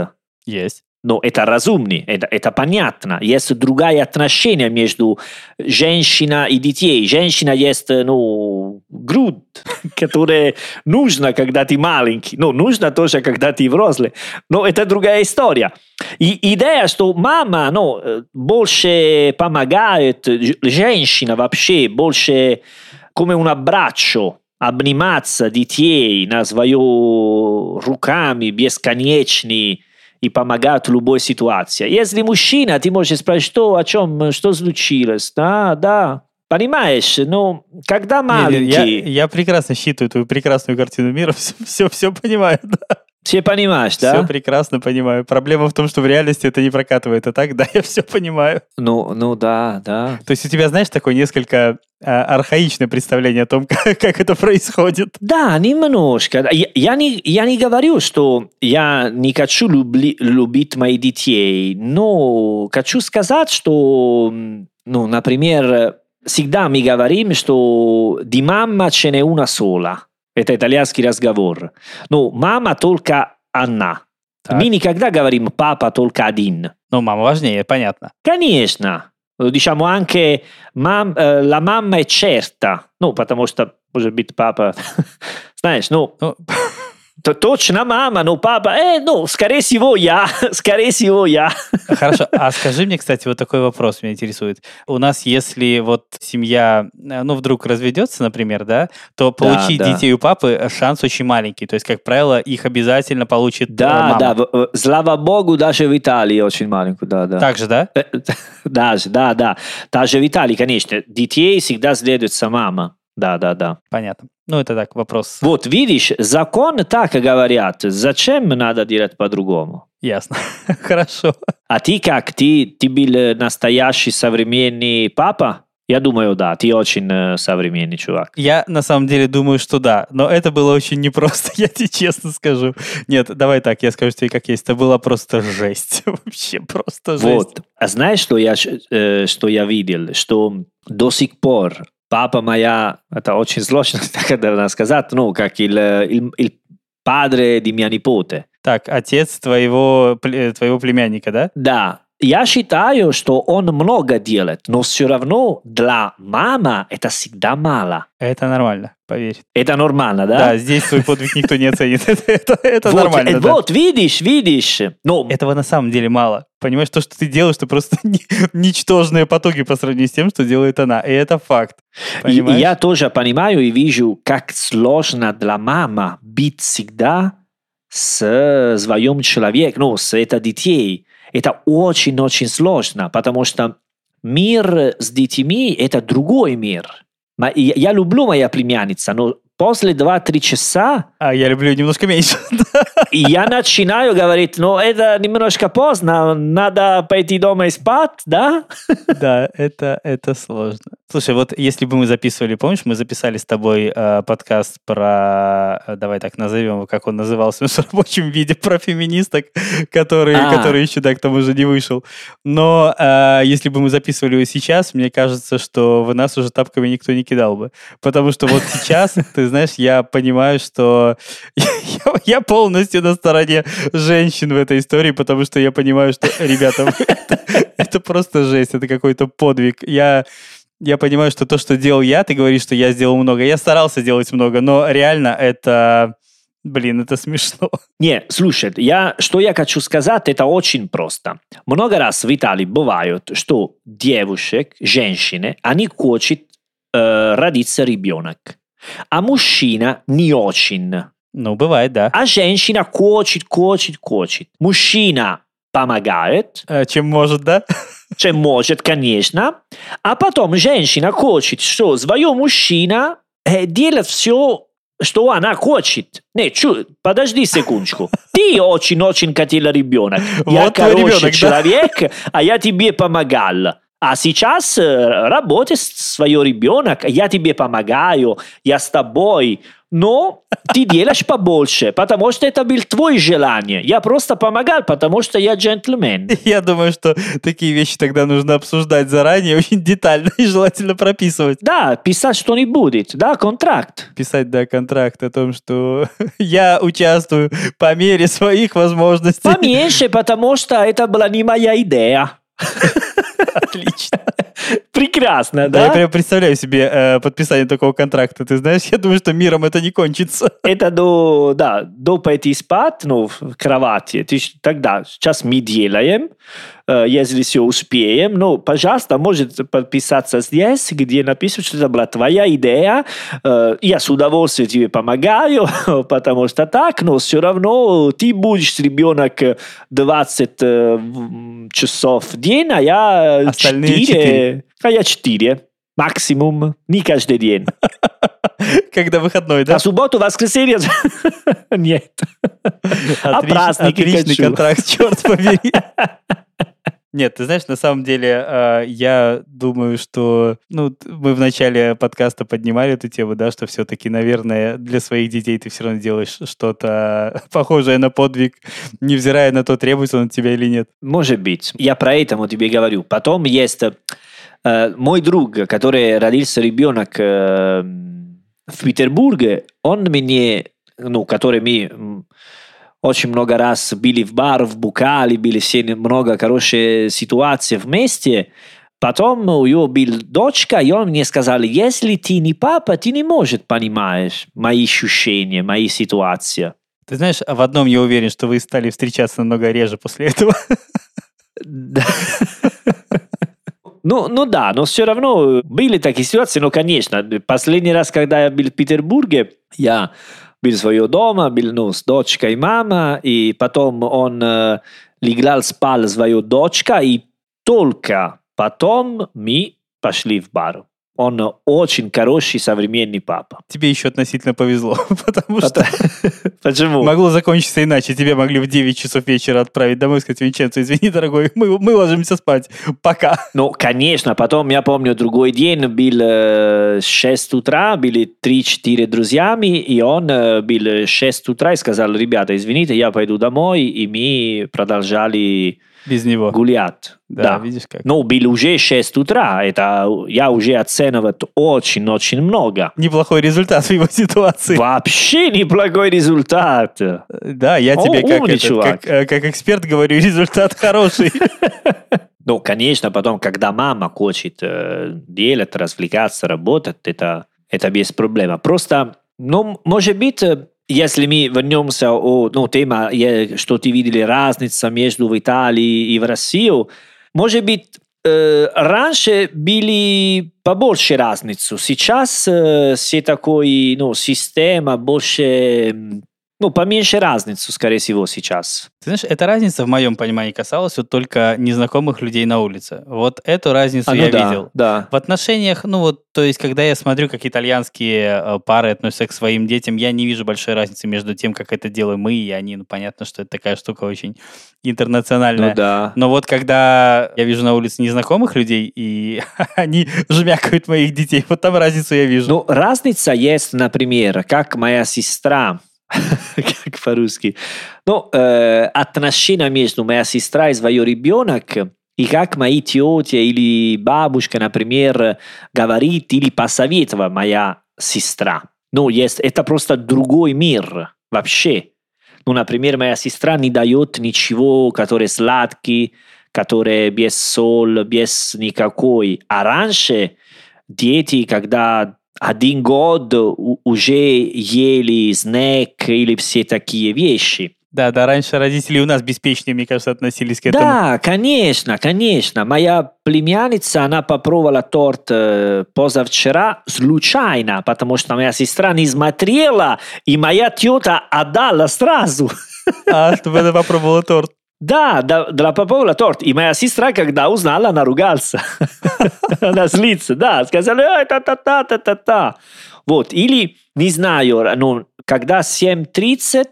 S2: Есть.
S1: Но это разумно, это, это понятно. Есть другое отношение между женщиной и детей. Женщина есть, ну, грудь, которая нужна, когда ты маленький. Ну, нужна тоже, когда ты взрослый. Но это другая история. И идея, что мама, ну, больше помогает, женщина вообще больше come un abbraccio, обниматься детей на свое руками бесконечный, и помогают в любой ситуации. Если мужчина, ты можешь спросить, что, о чем, что случилось? Да, да, Понимаешь, ну, когда маленький...
S2: Я, я прекрасно считаю твою прекрасную картину мира, все, все, все понимаю, да.
S1: Все понимаешь, да?
S2: Все прекрасно понимаю. Проблема в том, что в реальности это не прокатывает. А так, да, я все понимаю.
S1: Ну, ну да, да.
S2: То есть у тебя, знаешь, такое несколько а, архаичное представление о том, как, как это происходит.
S1: Да, немножко. Я, я, не, я не говорю, что я не хочу любли, любить моих детей, но хочу сказать, что, ну, например, всегда мы говорим, что di mamma ce n'è una sola. Это итальянский разговор. Ну, мама только одна.
S2: Так.
S1: Мы никогда говорим папа только один.
S2: Ну, мама важнее, понятно.
S1: Конечно. Diciamo anche mam, eh, la mamma è certa. Ну, потому что, может быть, папа... Знаешь, ну...
S2: Ну,
S1: То- Точно мама, но папа, э, ну, скорее всего, я, скорее всего, я.
S2: Хорошо, а скажи мне, кстати, вот такой вопрос меня интересует. У нас, если вот семья, э, ну, вдруг разведется, например, да, то получить
S1: да.
S2: детей у папы шанс очень маленький. То есть, как правило, их обязательно получит э,
S1: Да,
S2: мама.
S1: да, слава богу, даже в Италии очень маленькую, да, да.
S2: Так же, да?
S1: Э, Даже, да, да. Даже в Италии, конечно, детей всегда следуется мама. Да, да, да.
S2: Понятно. Ну, это так, вопрос.
S1: Вот, видишь, закон так говорят. Зачем надо делать по-другому?
S2: Ясно. Хорошо.
S1: А ты как? Ты, ты был э, настоящий современный папа? Я думаю, да, ты очень э, современный чувак.
S2: Я на самом деле думаю, что да, но это было очень непросто, я тебе честно скажу. Нет, давай так, я скажу тебе как есть. Это была просто жесть. Вообще просто жесть.
S1: Вот. А знаешь, что я, э, что я видел? Что до сих пор папа моя, это очень сложно так сказать, ну, как il, il, padre di mia nipote.
S2: Так, отец твоего, твоего племянника, да?
S1: Да, я считаю, что он много делает, но все равно для мамы это всегда мало.
S2: Это нормально, поверь.
S1: Это нормально,
S2: Да,
S1: да?
S2: здесь свой подвиг никто не оценит. Это, это- это
S1: вот,
S2: нормально,
S1: э,
S2: да.
S1: вот, видишь, видишь. Ну,
S2: Этого на самом деле мало. Понимаешь, то, что ты делаешь, это просто ни- ничтожные потоки по сравнению с тем, что делает она. И это факт. Понимаешь?
S1: и я тоже понимаю и вижу, как сложно для мамы быть всегда с своим человеком, ну, с это детей. Это очень-очень сложно, потому что мир с детьми – это другой мир. Я, я люблю моя племянница, но после 2-3 часа
S2: А я люблю немножко меньше.
S1: и я начинаю говорить, ну, это немножко поздно, надо пойти дома и спать, да?
S2: Да, это, это сложно. Слушай, вот если бы мы записывали, помнишь, мы записали с тобой э, подкаст про, э, давай так назовем его, как он назывался в рабочем виде, про феминисток, который,
S1: А.
S2: который еще, да, к тому же не вышел. Но э, если бы мы записывали его сейчас, мне кажется, что в нас уже тапками никто не кидал бы. Потому что вот сейчас, ты знаешь, я понимаю, что я, полностью на стороне женщин в этой истории, потому что я понимаю, что, ребята, это просто жесть, это какой-то подвиг. Я я понимаю, что то, что делал я, ты говоришь, что я сделал много. Я старался делать много, но реально это... Блин, это смешно.
S1: Не, слушай, я, что я хочу сказать, это очень просто. Много раз в Италии бывает, что девушек, женщины, они хотят э, родиться ребенок. А мужчина не очень.
S2: Ну, бывает, да.
S1: А женщина хочет, хочет, хочет. Мужчина помогает.
S2: Э, чем может, да?
S1: Чем может, конечно. А потом женщина хочет, что свое мужчина э, делает все, что она хочет. Не, чу, подожди секундочку. Ты очень-очень хотела ребенок. Я,
S2: Вот
S1: короче,
S2: ребенок, да?
S1: человек, а я тебе помогал. А сейчас э, работай свой ребенок, я тебе помогаю, я с тобой. Но ты делаешь побольше, потому что это был твой желание. Я просто помогал, потому что я джентльмен.
S2: Я думаю, что такие вещи тогда нужно обсуждать заранее, очень детально и желательно прописывать.
S1: Да, писать что не будет, да, контракт.
S2: Писать, да, контракт о том, что я участвую по мере своих возможностей.
S1: Поменьше, потому что это была не моя идея.
S2: Отлично.
S1: Прекрасно,
S2: Да, я
S1: да?
S2: прям представляю себе э, подписание такого контракта. Ты знаешь, я думаю, что миром это не кончится.
S1: Это до, да, до пойти спать, ну, в кровати. Ты тогда, сейчас мы делаем, если все успеем, ну, пожалуйста, может подписаться здесь, где написано, что это была твоя идея, Э, я с удовольствием тебе помогаю, потому что так, но все равно ты будешь ребенок 20 э, часов в день, а я
S2: Остальные
S1: 4, а я 4. Максимум, не каждый день.
S2: Когда выходной, да?
S1: А субботу, воскресенье нет. А праздники
S2: Отличный
S1: хочу.
S2: контракт, черт побери. Нет, ты знаешь, на самом деле, э, я думаю, что ну, мы в начале подкаста поднимали эту тему, да, что все-таки, наверное, для своих детей ты все равно делаешь что-то похожее на подвиг, невзирая на то, требуется он от тебя или нет.
S1: Может быть. Я про это тебе говорю. Потом есть э, мой друг, который родился ребенок э, в Петербурге, он мне, ну, который мы м, очень много раз были в бар, в Букале, были все много хорошие ситуации вместе. Потом у него была дочка, и он мне сказал, если ты не папа, ты не можешь понимаешь мои ощущения, мои ситуации.
S2: Ты знаешь, в одном я уверен, что вы стали встречаться намного реже после этого.
S1: Да. Ну, ну да, но все равно были такие ситуации, но, конечно, последний раз, когда я был в Петербурге, я bili svojo doma, bili nos dočka i mama i potom on eh, uh, ligral spal svojo dočka i tolka potom mi pašli v baru. Он очень хороший современный папа.
S2: Тебе еще относительно повезло, потому что
S1: Почему?
S2: могло закончиться иначе. Тебе могли в 9 часов вечера отправить домой и сказать, Винченцо, извини, дорогой, мы, мы ложимся спать. Пока.
S1: Ну, конечно, потом я помню другой день, был э, 6 утра, были 3-4 друзьями, и он э, был 6 утра и сказал, ребята, извините, я пойду домой, и мы продолжали
S2: Без него.
S1: гулять.
S2: Да, видишь как.
S1: Ну, был уже 6 утра, это я уже оцениваю очень-очень много.
S2: Неплохой результат в его ситуации.
S1: Вообще неплохой результат.
S2: Да, я
S1: О,
S2: тебе как,
S1: умный
S2: этот, как, э, как эксперт говорю, результат хороший.
S1: Ну, конечно, потом, когда мама хочет э, делать, развлекаться, работать, это, это без проблем. Просто, ну, может быть, э, если мы вернемся о, ну, тема, е- что ты видели разница между в Италии и в России, может быть, э, раньше были побольше разницу. Сейчас э, все такой, ну, система больше, м, ну, поменьше разницу, скорее всего, сейчас.
S2: Ты знаешь, эта разница в моем понимании касалась вот только незнакомых людей на улице. Вот эту разницу
S1: А, ну
S2: я
S1: да,
S2: видел.
S1: Да.
S2: В отношениях, ну вот, то есть, когда я смотрю, как итальянские э, пары относятся к своим детям, я не вижу большой разницы между тем, как это делаем мы и они. Ну, понятно, что это такая штука очень интернациональная.
S1: Ну да.
S2: Но вот когда я вижу на улице незнакомых людей, и они жмякают моих детей, вот там разницу я вижу.
S1: Ну, разница есть, например, как моя сестра, как по-русски, ну, э, отношения между моя сестра и свой ребенок, и как мои тети или бабушка, например, говорит или посоветовала моя сестра. Ну, есть, это просто другой мир вообще. Ну, например, моя сестра не дает ничего, который сладкий, который без соль, без никакой. А раньше дети, когда один год уже ели снэк или все такие вещи.
S2: Да, да, раньше родители у нас беспечнее, мне кажется, относились к этому.
S1: Да, конечно, конечно. Моя племянница, она попробовала торт позавчера случайно, потому что моя сестра не смотрела, и моя тетя отдала сразу.
S2: А, чтобы она попробовала торт.
S1: Да, да, да, попробовала торт. И моя сестра, когда узнала, она ругался. она злится, да. Сказала, та-та-та-та-та-та. Вот, или, не знаю, ну, когда 7.30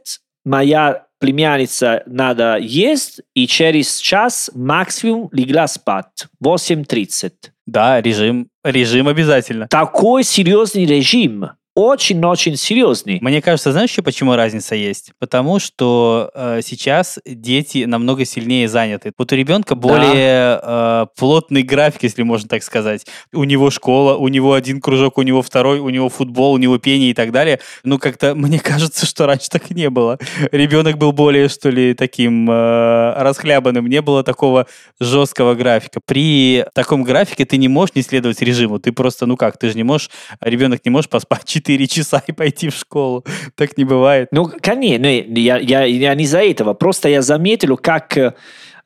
S1: моя племянница надо есть, и через час максимум легла спать. 8.30.
S2: Да, режим, режим обязательно.
S1: Такой серьезный режим очень-очень серьезный.
S2: Мне кажется, знаешь еще почему разница есть? Потому что э, сейчас дети намного сильнее заняты. Вот у ребенка более да. э, плотный график, если можно так сказать. У него школа, у него один кружок, у него второй, у него футбол, у него пение и так далее. Ну, как-то мне кажется, что раньше так не было. Ребенок был более, что ли, таким э, расхлябанным. Не было такого жесткого графика. При таком графике ты не можешь не следовать режиму. Ты просто, ну как, ты же не можешь, ребенок не может поспать 4 часа и пойти в школу. Так не бывает.
S1: Ну, конечно, я, я, я не за этого. Просто я заметил, как э,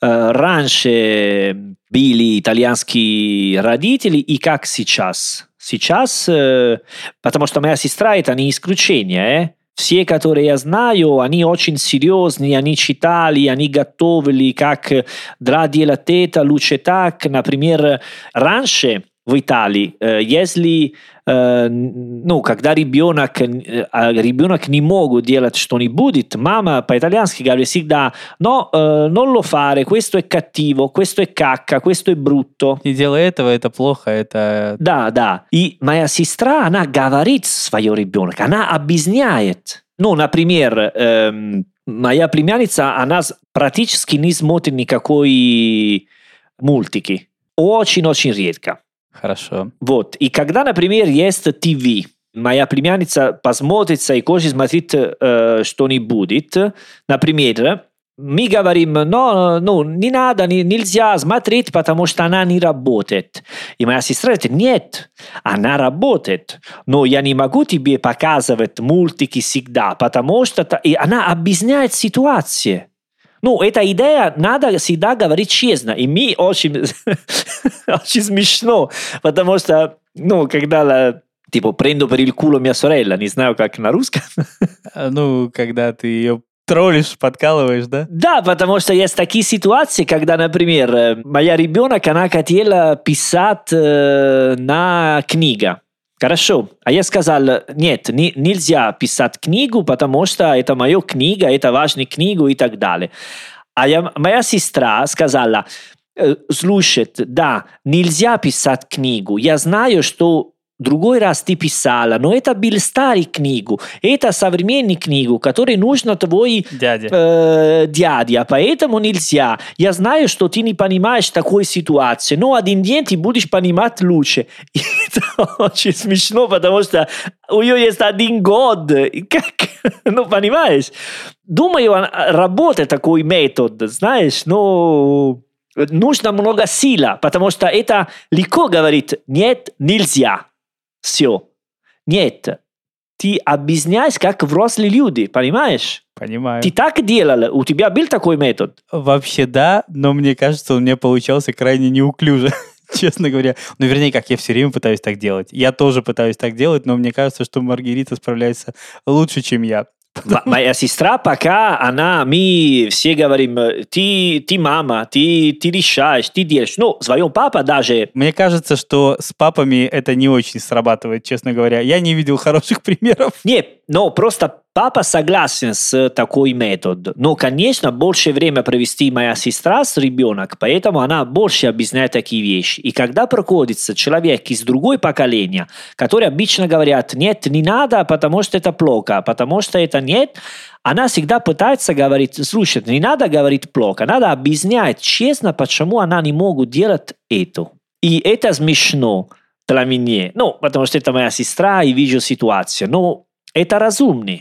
S1: раньше были итальянские родители и как сейчас. Сейчас, э, потому что моя сестра это не исключение, э? Все, которые я знаю, они очень серьезные, они читали, они готовили, как для делать это лучше так. Например, раньше в Италии, э, если э, ну, когда ребенок, э, ребенок не может делать что-нибудь, мама по-итальянски говорит всегда, no, non lo fare, questo è cattivo, questo è cacca, questo è brutto.
S2: Не делай этого, это плохо, это...
S1: Да, да. И моя сестра, она говорит свое ребенок, она объясняет. Ну, например, эм, моя племянница, она практически не смотрит никакой мультики. Очень-очень редко.
S2: Хорошо.
S1: Вот. И когда, например, есть ТВ, моя племянница посмотрится и хочет смотреть э, что-нибудь, например, мы говорим, но, ну, не надо, не, нельзя смотреть, потому что она не работает. И моя сестра говорит, нет, она работает, но я не могу тебе показывать мультики всегда, потому что... И она объясняет ситуацию. Ну, эта идея надо всегда говорить честно. И мне очень, очень смешно, потому что, ну, когда типа prendo per il culo mia sorella, не знаю, как на русском.
S2: ну, когда ты ее троллишь, подкалываешь, да?
S1: Да, потому что есть такие ситуации, когда, например, моя ребенок, она хотела писать э, на книга. Хорошо. А я сказал, нет, не, нельзя писать книгу, потому что это моя книга, это важная книга и так далее. А я, моя сестра сказала, слушай, да, нельзя писать книгу. Я знаю, что другой раз ты писала, но это был старый книгу, это современный книгу, который нужно твой
S2: дядя.
S1: Э, дядя, поэтому нельзя. Я знаю, что ты не понимаешь такой ситуации, но один день ты будешь понимать лучше. И это очень смешно, потому что у нее есть один год, как, ну понимаешь? Думаю, работает такой метод, знаешь, но нужно много сила, потому что это легко говорит, нет, нельзя все. Нет. Ты объясняешь, как взрослые люди, понимаешь?
S2: Понимаю.
S1: Ты так делал? У тебя был такой метод?
S2: Вообще да, но мне кажется, он мне получался крайне неуклюже честно говоря. Ну, вернее, как я все время пытаюсь так делать. Я тоже пытаюсь так делать, но мне кажется, что Маргарита справляется лучше, чем я.
S1: Моя сестра пока, она, мы все говорим, ты, ты мама, ты, ты решаешь, ты делаешь. Ну, своем папа даже...
S2: Мне кажется, что с папами это не очень срабатывает, честно говоря. Я не видел хороших примеров.
S1: Нет, но просто Папа согласен с такой метод, но, конечно, больше время провести моя сестра с ребенком, поэтому она больше объясняет такие вещи. И когда проходится человек из другой поколения, который обычно говорят, нет, не надо, потому что это плохо, потому что это нет, она всегда пытается говорить, слушай, не надо говорить плохо, надо объяснять честно, почему она не могут делать это. И это смешно для меня, ну, потому что это моя сестра и вижу ситуацию, но это разумно.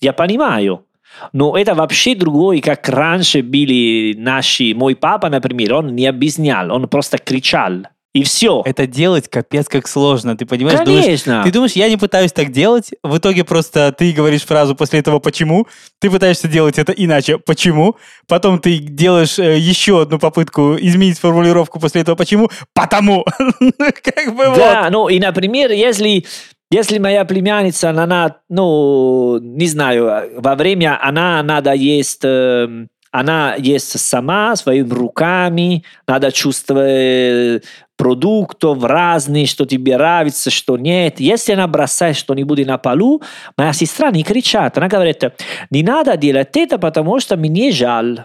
S1: Я понимаю. Но это вообще другой, как раньше были наши... Мой папа, например, он не объяснял, он просто кричал. И все.
S2: Это делать капец как сложно, ты понимаешь?
S1: Конечно.
S2: Думаешь, ты думаешь, я не пытаюсь так делать, в итоге просто ты говоришь фразу после этого «почему?», ты пытаешься делать это иначе «почему?», потом ты делаешь э, еще одну попытку изменить формулировку после этого «почему?», «потому!» Как бы
S1: Да, ну и, например, если, если моя племянница, она, ну, не знаю, во время она надо есть, эм, она ест сама, своими руками, надо чувствовать продуктов разных, что тебе нравится, что нет. Если она бросает что-нибудь на полу, моя сестра не кричат, она говорит, не надо делать это, потому что мне жаль.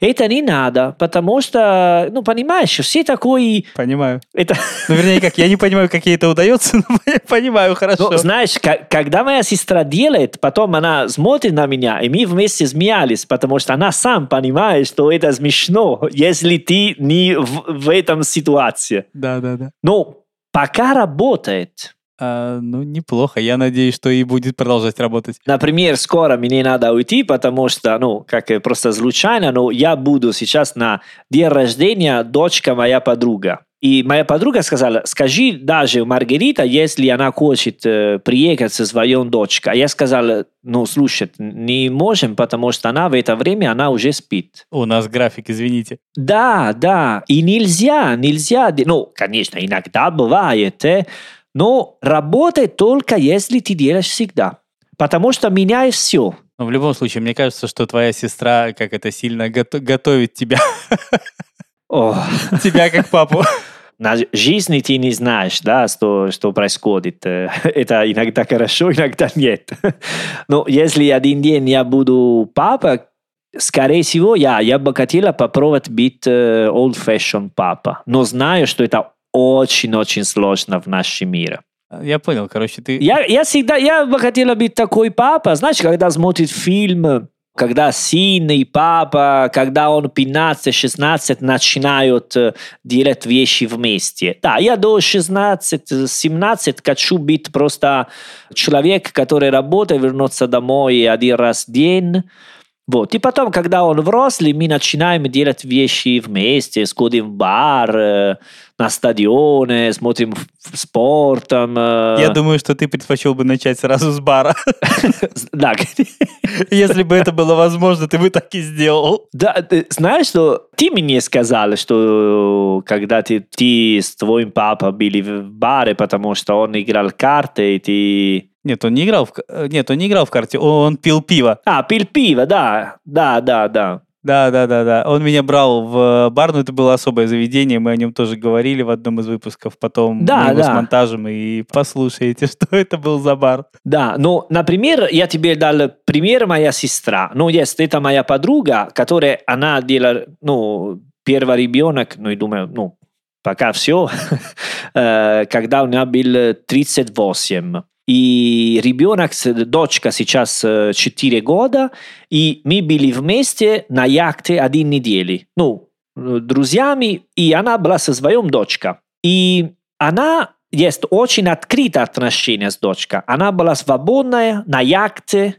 S1: Это не надо, потому что, ну, понимаешь, все такой...
S2: Понимаю.
S1: Это...
S2: Ну, вернее, как, я не понимаю, как ей это удается, но я понимаю хорошо.
S1: Ну, знаешь, когда моя сестра делает, потом она смотрит на меня, и мы вместе смеялись, потому что она сам понимает, что это смешно, если ты не в, в этом ситуации.
S2: Да, да, да.
S1: Но пока работает.
S2: А, ну, неплохо. Я надеюсь, что и будет продолжать работать.
S1: Например, скоро мне надо уйти, потому что, ну, как просто случайно, но я буду сейчас на день рождения дочка моя подруга. И моя подруга сказала, скажи даже Маргарита, если она хочет э, приехать со своей дочкой. А я сказал, ну, слушай, не можем, потому что она в это время, она уже спит.
S2: У нас график, извините.
S1: Да, да, и нельзя, нельзя, ну, конечно, иногда бывает, э, но работает только если ты делаешь всегда. Потому что меняешь все.
S2: Но в любом случае, мне кажется, что твоя сестра, как это сильно гото- готовит тебя, тебя как папу.
S1: на жизни ты не знаешь, да, что, что происходит. Э, Это иногда хорошо, иногда нет. Но если один день я буду папа, скорее всего, я, я бы хотела попробовать быть э, old-fashioned папа. Но знаю, что это очень-очень сложно в нашем мире.
S2: Я понял, короче, ты...
S1: Я, я всегда, я бы хотела быть такой папа, знаешь, когда смотрит фильм, когда и папа, когда он 15-16 начинают э, делать вещи вместе. Да, я до 16-17 хочу быть просто человек, который работает, вернуться домой один раз в день. Вот. И потом, когда он взрослый, мы начинаем делать вещи вместе, сходим в бар, э, на стадионе, смотрим спортом. э.
S2: Я думаю, что ты предпочел бы начать сразу с бара.
S1: Да,
S2: Если бы это было возможно, ты бы так и сделал.
S1: Да, знаешь, что ты мне сказал, что когда ты, ты с твоим папой были в баре, потому что он играл карты, и ты...
S2: Нет, он не играл в... э, Нет, он не играл в карте, он пил пиво.
S1: А, пил пиво, да, да, да, да.
S2: Да, да, да, да. Он меня брал в бар, но это было особое заведение, мы о нем тоже говорили в одном из выпусков. Потом
S1: Да,
S2: мы его
S1: да.
S2: с монтажем и послушаете, что это был за бар.
S1: Да, но, например, я тебе дал пример моя сестра. Ну, есть, это моя подруга, которая, она делала, ну, первый ребенок, ну, и думаю, ну, пока все, Э, когда у меня был 38. И ребенок, дочка сейчас э, 4 года, и мы были вместе на яхте один недели. Ну, э, друзьями, и она была со своей дочкой. И она есть очень открытое отношение с дочкой. Она была свободная на яхте,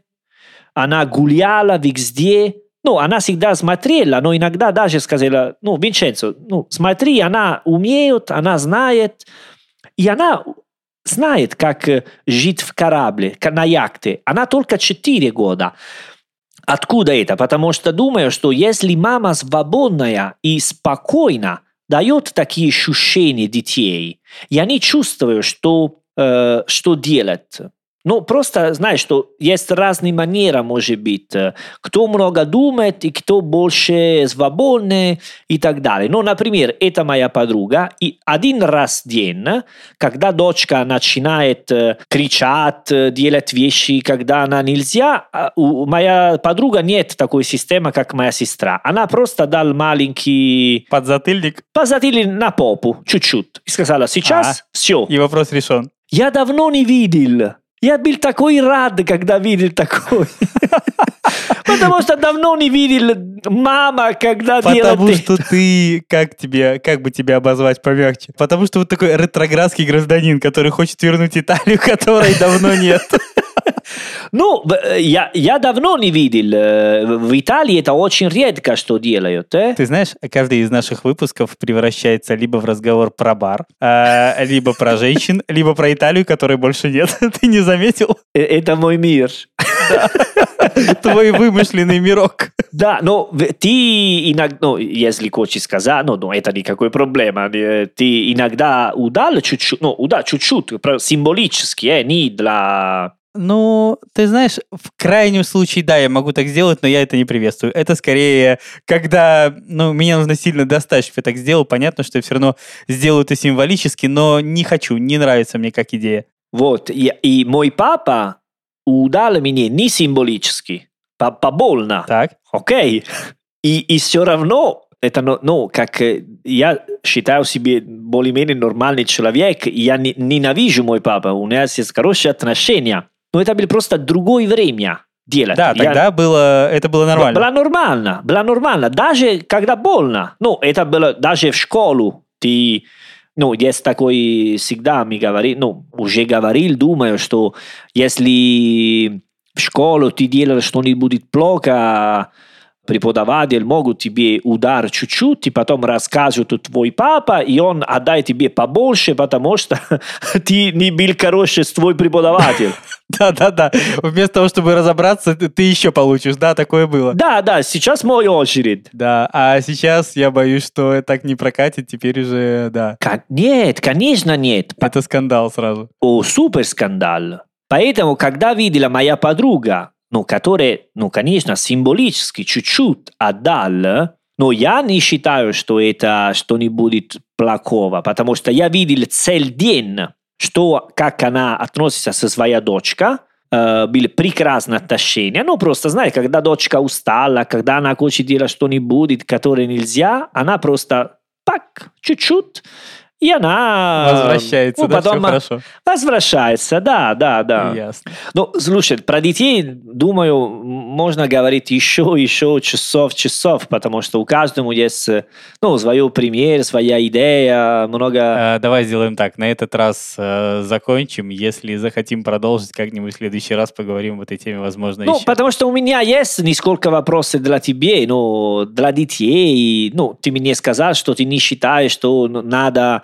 S1: она гуляла везде. Ну, она всегда смотрела, но иногда даже сказала, ну, Винченцо, ну, смотри, она умеет, она знает, и она знает, как э, жить в корабле, на яхте. Она только 4 года. Откуда это? Потому что думаю, что если мама свободная и спокойна, дает такие ощущения детей, и они чувствуют, что, э, что делать. Ну, просто, знаешь, что есть разные манеры, может быть. Э, Кто много думает, и кто больше свободный, и так далее. Ну, например, это моя подруга, и один раз в день, когда дочка начинает э, кричать, э, делать вещи, когда она нельзя, а у моя подруга нет такой системы, как моя сестра. Она просто дал маленький
S2: Подзатыльник,
S1: посадили на попу чуть-чуть и сказала, сейчас все.
S2: и вопрос решен.
S1: Я давно не видел. Я был такой рад, когда видел такой. Потому что давно не видел мама, когда
S2: Потому
S1: делает...
S2: что ты, как тебе, как бы тебя обозвать помягче? Потому что вот такой ретроградский гражданин, который хочет вернуть Италию, которой давно нет.
S1: Ну, я, я давно не видел. В Италии это очень редко, что делают. Э?
S2: Ты знаешь, каждый из наших выпусков превращается либо в разговор про бар, э, либо про женщин, либо про Италию, которой больше нет. Ты не заметил?
S1: Это мой мир.
S2: Твой вымышленный мирок.
S1: Да, но ты иногда, ну, если хочешь сказать, ну, ну, это никакой проблема. Ты иногда удал чуть-чуть, ну, удал чуть-чуть, символически, э, не для
S2: ну, ты знаешь, в крайнем случае, да, я могу так сделать, но я это не приветствую. Это скорее, когда, ну, меня нужно сильно достать, чтобы я так сделал. Понятно, что я все равно сделаю это символически, но не хочу, не нравится мне как идея.
S1: Вот, и, и мой папа удал мне не символически, побольно.
S2: Так.
S1: Окей. И, и все равно это, ну, ну, как я считаю себе более-менее нормальный человек, я не, ненавижу мой папа, у нас есть хорошие отношения. Но это было просто другое время делать.
S2: Да, тогда я... было, это было нормально.
S1: Было нормально, было нормально. Даже когда больно. Ну, это было даже в школу. Ты, ну, есть такой, всегда ми говорил, ну, уже говорил, думаю, что если в школу ты делаешь что-нибудь плохо, преподаватель могут тебе удар чуть-чуть, и потом расскажут твой папа, и он отдай тебе побольше, потому что ты не был хороший твой преподаватель.
S2: Да-да-да. Вместо того, чтобы разобраться, ты еще получишь. Да, такое было.
S1: Да, да, сейчас мой очередь.
S2: Да, а сейчас я боюсь, что так не прокатит, теперь уже, да.
S1: Нет, конечно нет.
S2: Это скандал сразу.
S1: О, супер скандал. Поэтому, когда видела моя подруга, ну, который, ну, конечно, символически чуть-чуть отдал, но я не считаю, что это что-нибудь плохого, потому что я видел целый день, что, как она относится со своей дочкой, э, были прекрасные отношения. Ну, просто, знаешь, когда дочка устала, когда она хочет делать что-нибудь, которое нельзя, она просто пак, чуть-чуть, и она...
S2: Возвращается, ну, да, потом все хорошо.
S1: Возвращается, да, да, да.
S2: Ясно.
S1: Ну, слушай, про детей, думаю, можно говорить еще, еще часов, часов, потому что у каждого есть, ну, свой пример, своя идея, много...
S2: А, давай сделаем так, на этот раз э, закончим, если захотим продолжить как-нибудь в следующий раз, поговорим об этой теме, возможно,
S1: Ну,
S2: еще.
S1: потому что у меня есть несколько вопросов для тебя, ну, для детей, ну, ты мне сказал, что ты не считаешь, что надо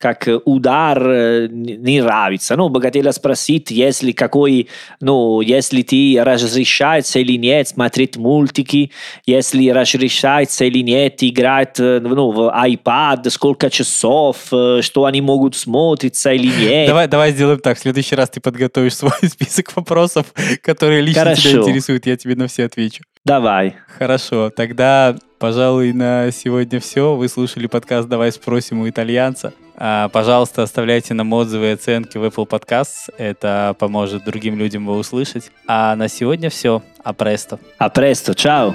S1: как удар не нравится. Ну, богатела спросить, если какой, ну, если ты разрешается или нет смотреть мультики, если разрешается или нет играть ну, в iPad, сколько часов, что они могут смотреться или нет.
S2: Давай, давай сделаем так. В следующий раз ты подготовишь свой список вопросов, которые лично
S1: Хорошо.
S2: тебя интересуют. Я тебе на все отвечу.
S1: Давай.
S2: Хорошо, тогда, пожалуй, на сегодня все. Вы слушали подкаст «Давай спросим у итальянца». А, пожалуйста, оставляйте нам отзывы и оценки в Apple Podcasts. Это поможет другим людям его услышать. А на сегодня все. А престо.
S1: А престо. Чао.